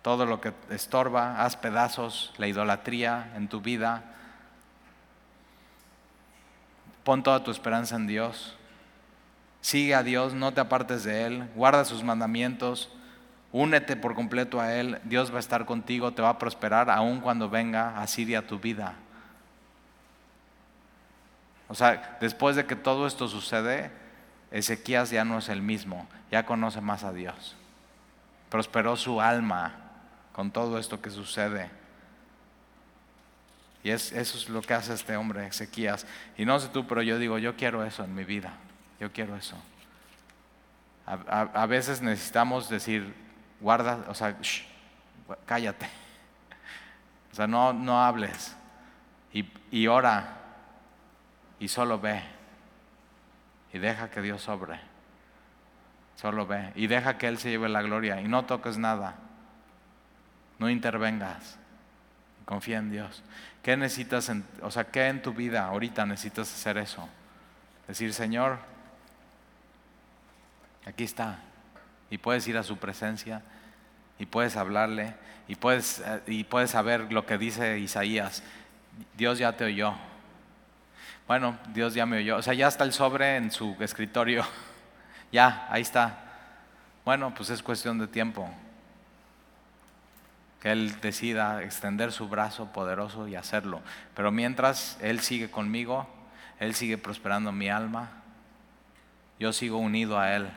todo lo que estorba, haz pedazos la idolatría en tu vida. Pon toda tu esperanza en Dios. Sigue a Dios, no te apartes de Él, guarda sus mandamientos, únete por completo a Él, Dios va a estar contigo, te va a prosperar aun cuando venga a tu vida. O sea, después de que todo esto sucede, Ezequías ya no es el mismo, ya conoce más a Dios. Prosperó su alma con todo esto que sucede. Y es, eso es lo que hace este hombre, Ezequías. Y no sé tú, pero yo digo, yo quiero eso en mi vida. Yo quiero eso. A, veces necesitamos decir, guarda, o sea, cállate. O sea, no, no hables. Y, y ora. Y solo ve. Y deja que Dios sobre. Solo ve. Y deja que Él se lleve la gloria. Y no toques nada. No intervengas. Confía en Dios. ¿Qué necesitas, o sea, qué en tu vida ahorita necesitas hacer eso? Decir, Señor, aquí está. Y puedes ir a su presencia y puedes hablarle y puedes, eh, y puedes saber lo que dice Isaías. Dios ya te oyó. Bueno, Dios ya me oyó. O sea, ya está el sobre en su escritorio. ya, ahí está. Bueno, pues es cuestión de tiempo que Él decida extender su brazo poderoso y hacerlo. Pero mientras Él sigue conmigo, Él sigue prosperando mi alma, yo sigo unido a Él.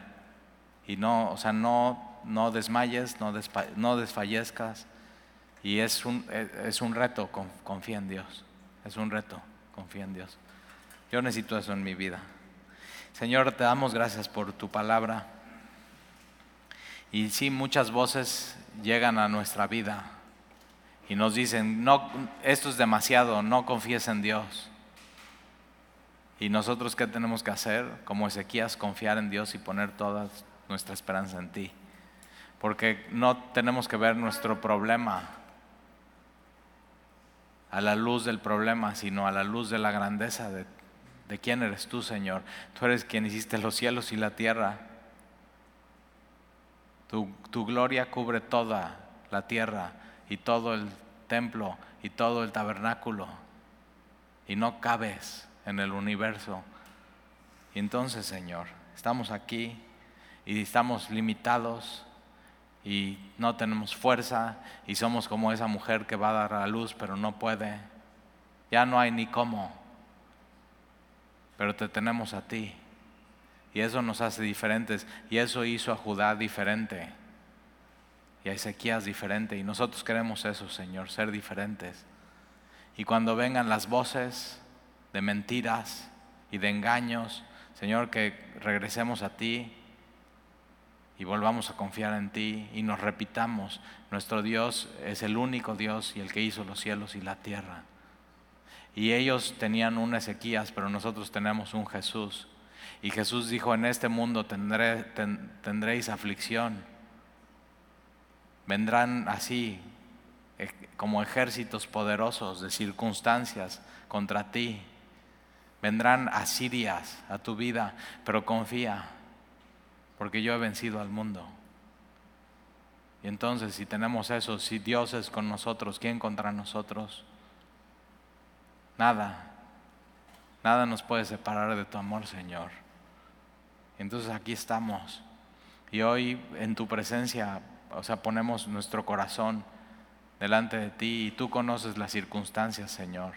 Y no, o sea, no, no desmayes, no, no desfallezcas. Y es un, es un reto, confía en Dios. Es un reto, confía en Dios. Yo necesito eso en mi vida. Señor, te damos gracias por tu palabra. Y sí, muchas voces llegan a nuestra vida y nos dicen, no, esto es demasiado, no confíes en Dios. Y nosotros qué tenemos que hacer? Como Ezequías, confiar en Dios y poner toda nuestra esperanza en ti. Porque no tenemos que ver nuestro problema a la luz del problema, sino a la luz de la grandeza de, de quién eres tú, Señor. Tú eres quien hiciste los cielos y la tierra. Tu, gloria cubre toda la tierra y todo el templo y todo el tabernáculo y no cabes en el universo. Y entonces, Señor, estamos aquí y estamos limitados y no tenemos fuerza y somos como esa mujer que va a dar a luz pero no puede. Ya no hay ni cómo, pero te tenemos a ti. Y eso nos hace diferentes. Y eso hizo a Judá diferente. Y a Ezequías diferente. Y nosotros queremos eso, Señor, ser diferentes. Y cuando vengan las voces de mentiras y de engaños, Señor, que regresemos a ti y volvamos a confiar en ti y nos repitamos, nuestro Dios es el único Dios y el que hizo los cielos y la tierra. Y ellos tenían un Ezequías, pero nosotros tenemos un Jesús y Jesús dijo, en este mundo tendréis aflicción. Vendrán así eh, como ejércitos poderosos de circunstancias contra ti. Vendrán asirias a tu vida, pero confía, porque yo he vencido al mundo. Y entonces si tenemos eso, si Dios es con nosotros, ¿quién contra nosotros? Nada, nada nos puede separar de tu amor, Señor. Entonces aquí estamos. Y hoy en tu presencia, o sea, ponemos nuestro corazón delante de ti y tú conoces las circunstancias, Señor.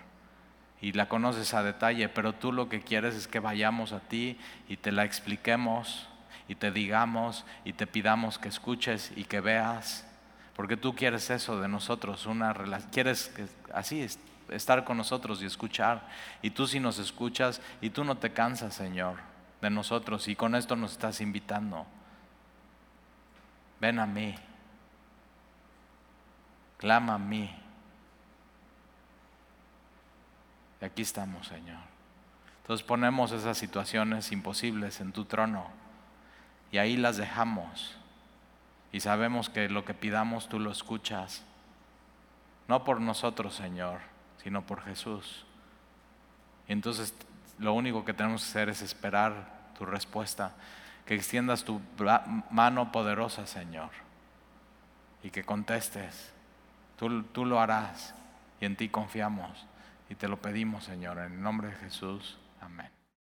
Y la conoces a detalle, pero tú lo que quieres es que vayamos a ti y te la expliquemos y te digamos y te pidamos que escuches y que veas. Porque tú quieres eso de nosotros, una quieres que, así estar con nosotros y escuchar. Y tú si nos escuchas y tú no te cansas, Señor de nosotros y con esto nos estás invitando. Ven a mí, clama a mí. Y aquí estamos, Señor. Entonces ponemos esas situaciones imposibles en tu trono y ahí las dejamos. Y sabemos que lo que pidamos tú lo escuchas. No por nosotros, Señor, sino por Jesús. Y entonces lo único que tenemos que hacer es esperar tu respuesta, que extiendas tu mano poderosa, Señor, y que contestes. Tú, tú lo harás y en ti confiamos y te lo pedimos, Señor, en el nombre de Jesús. Amén.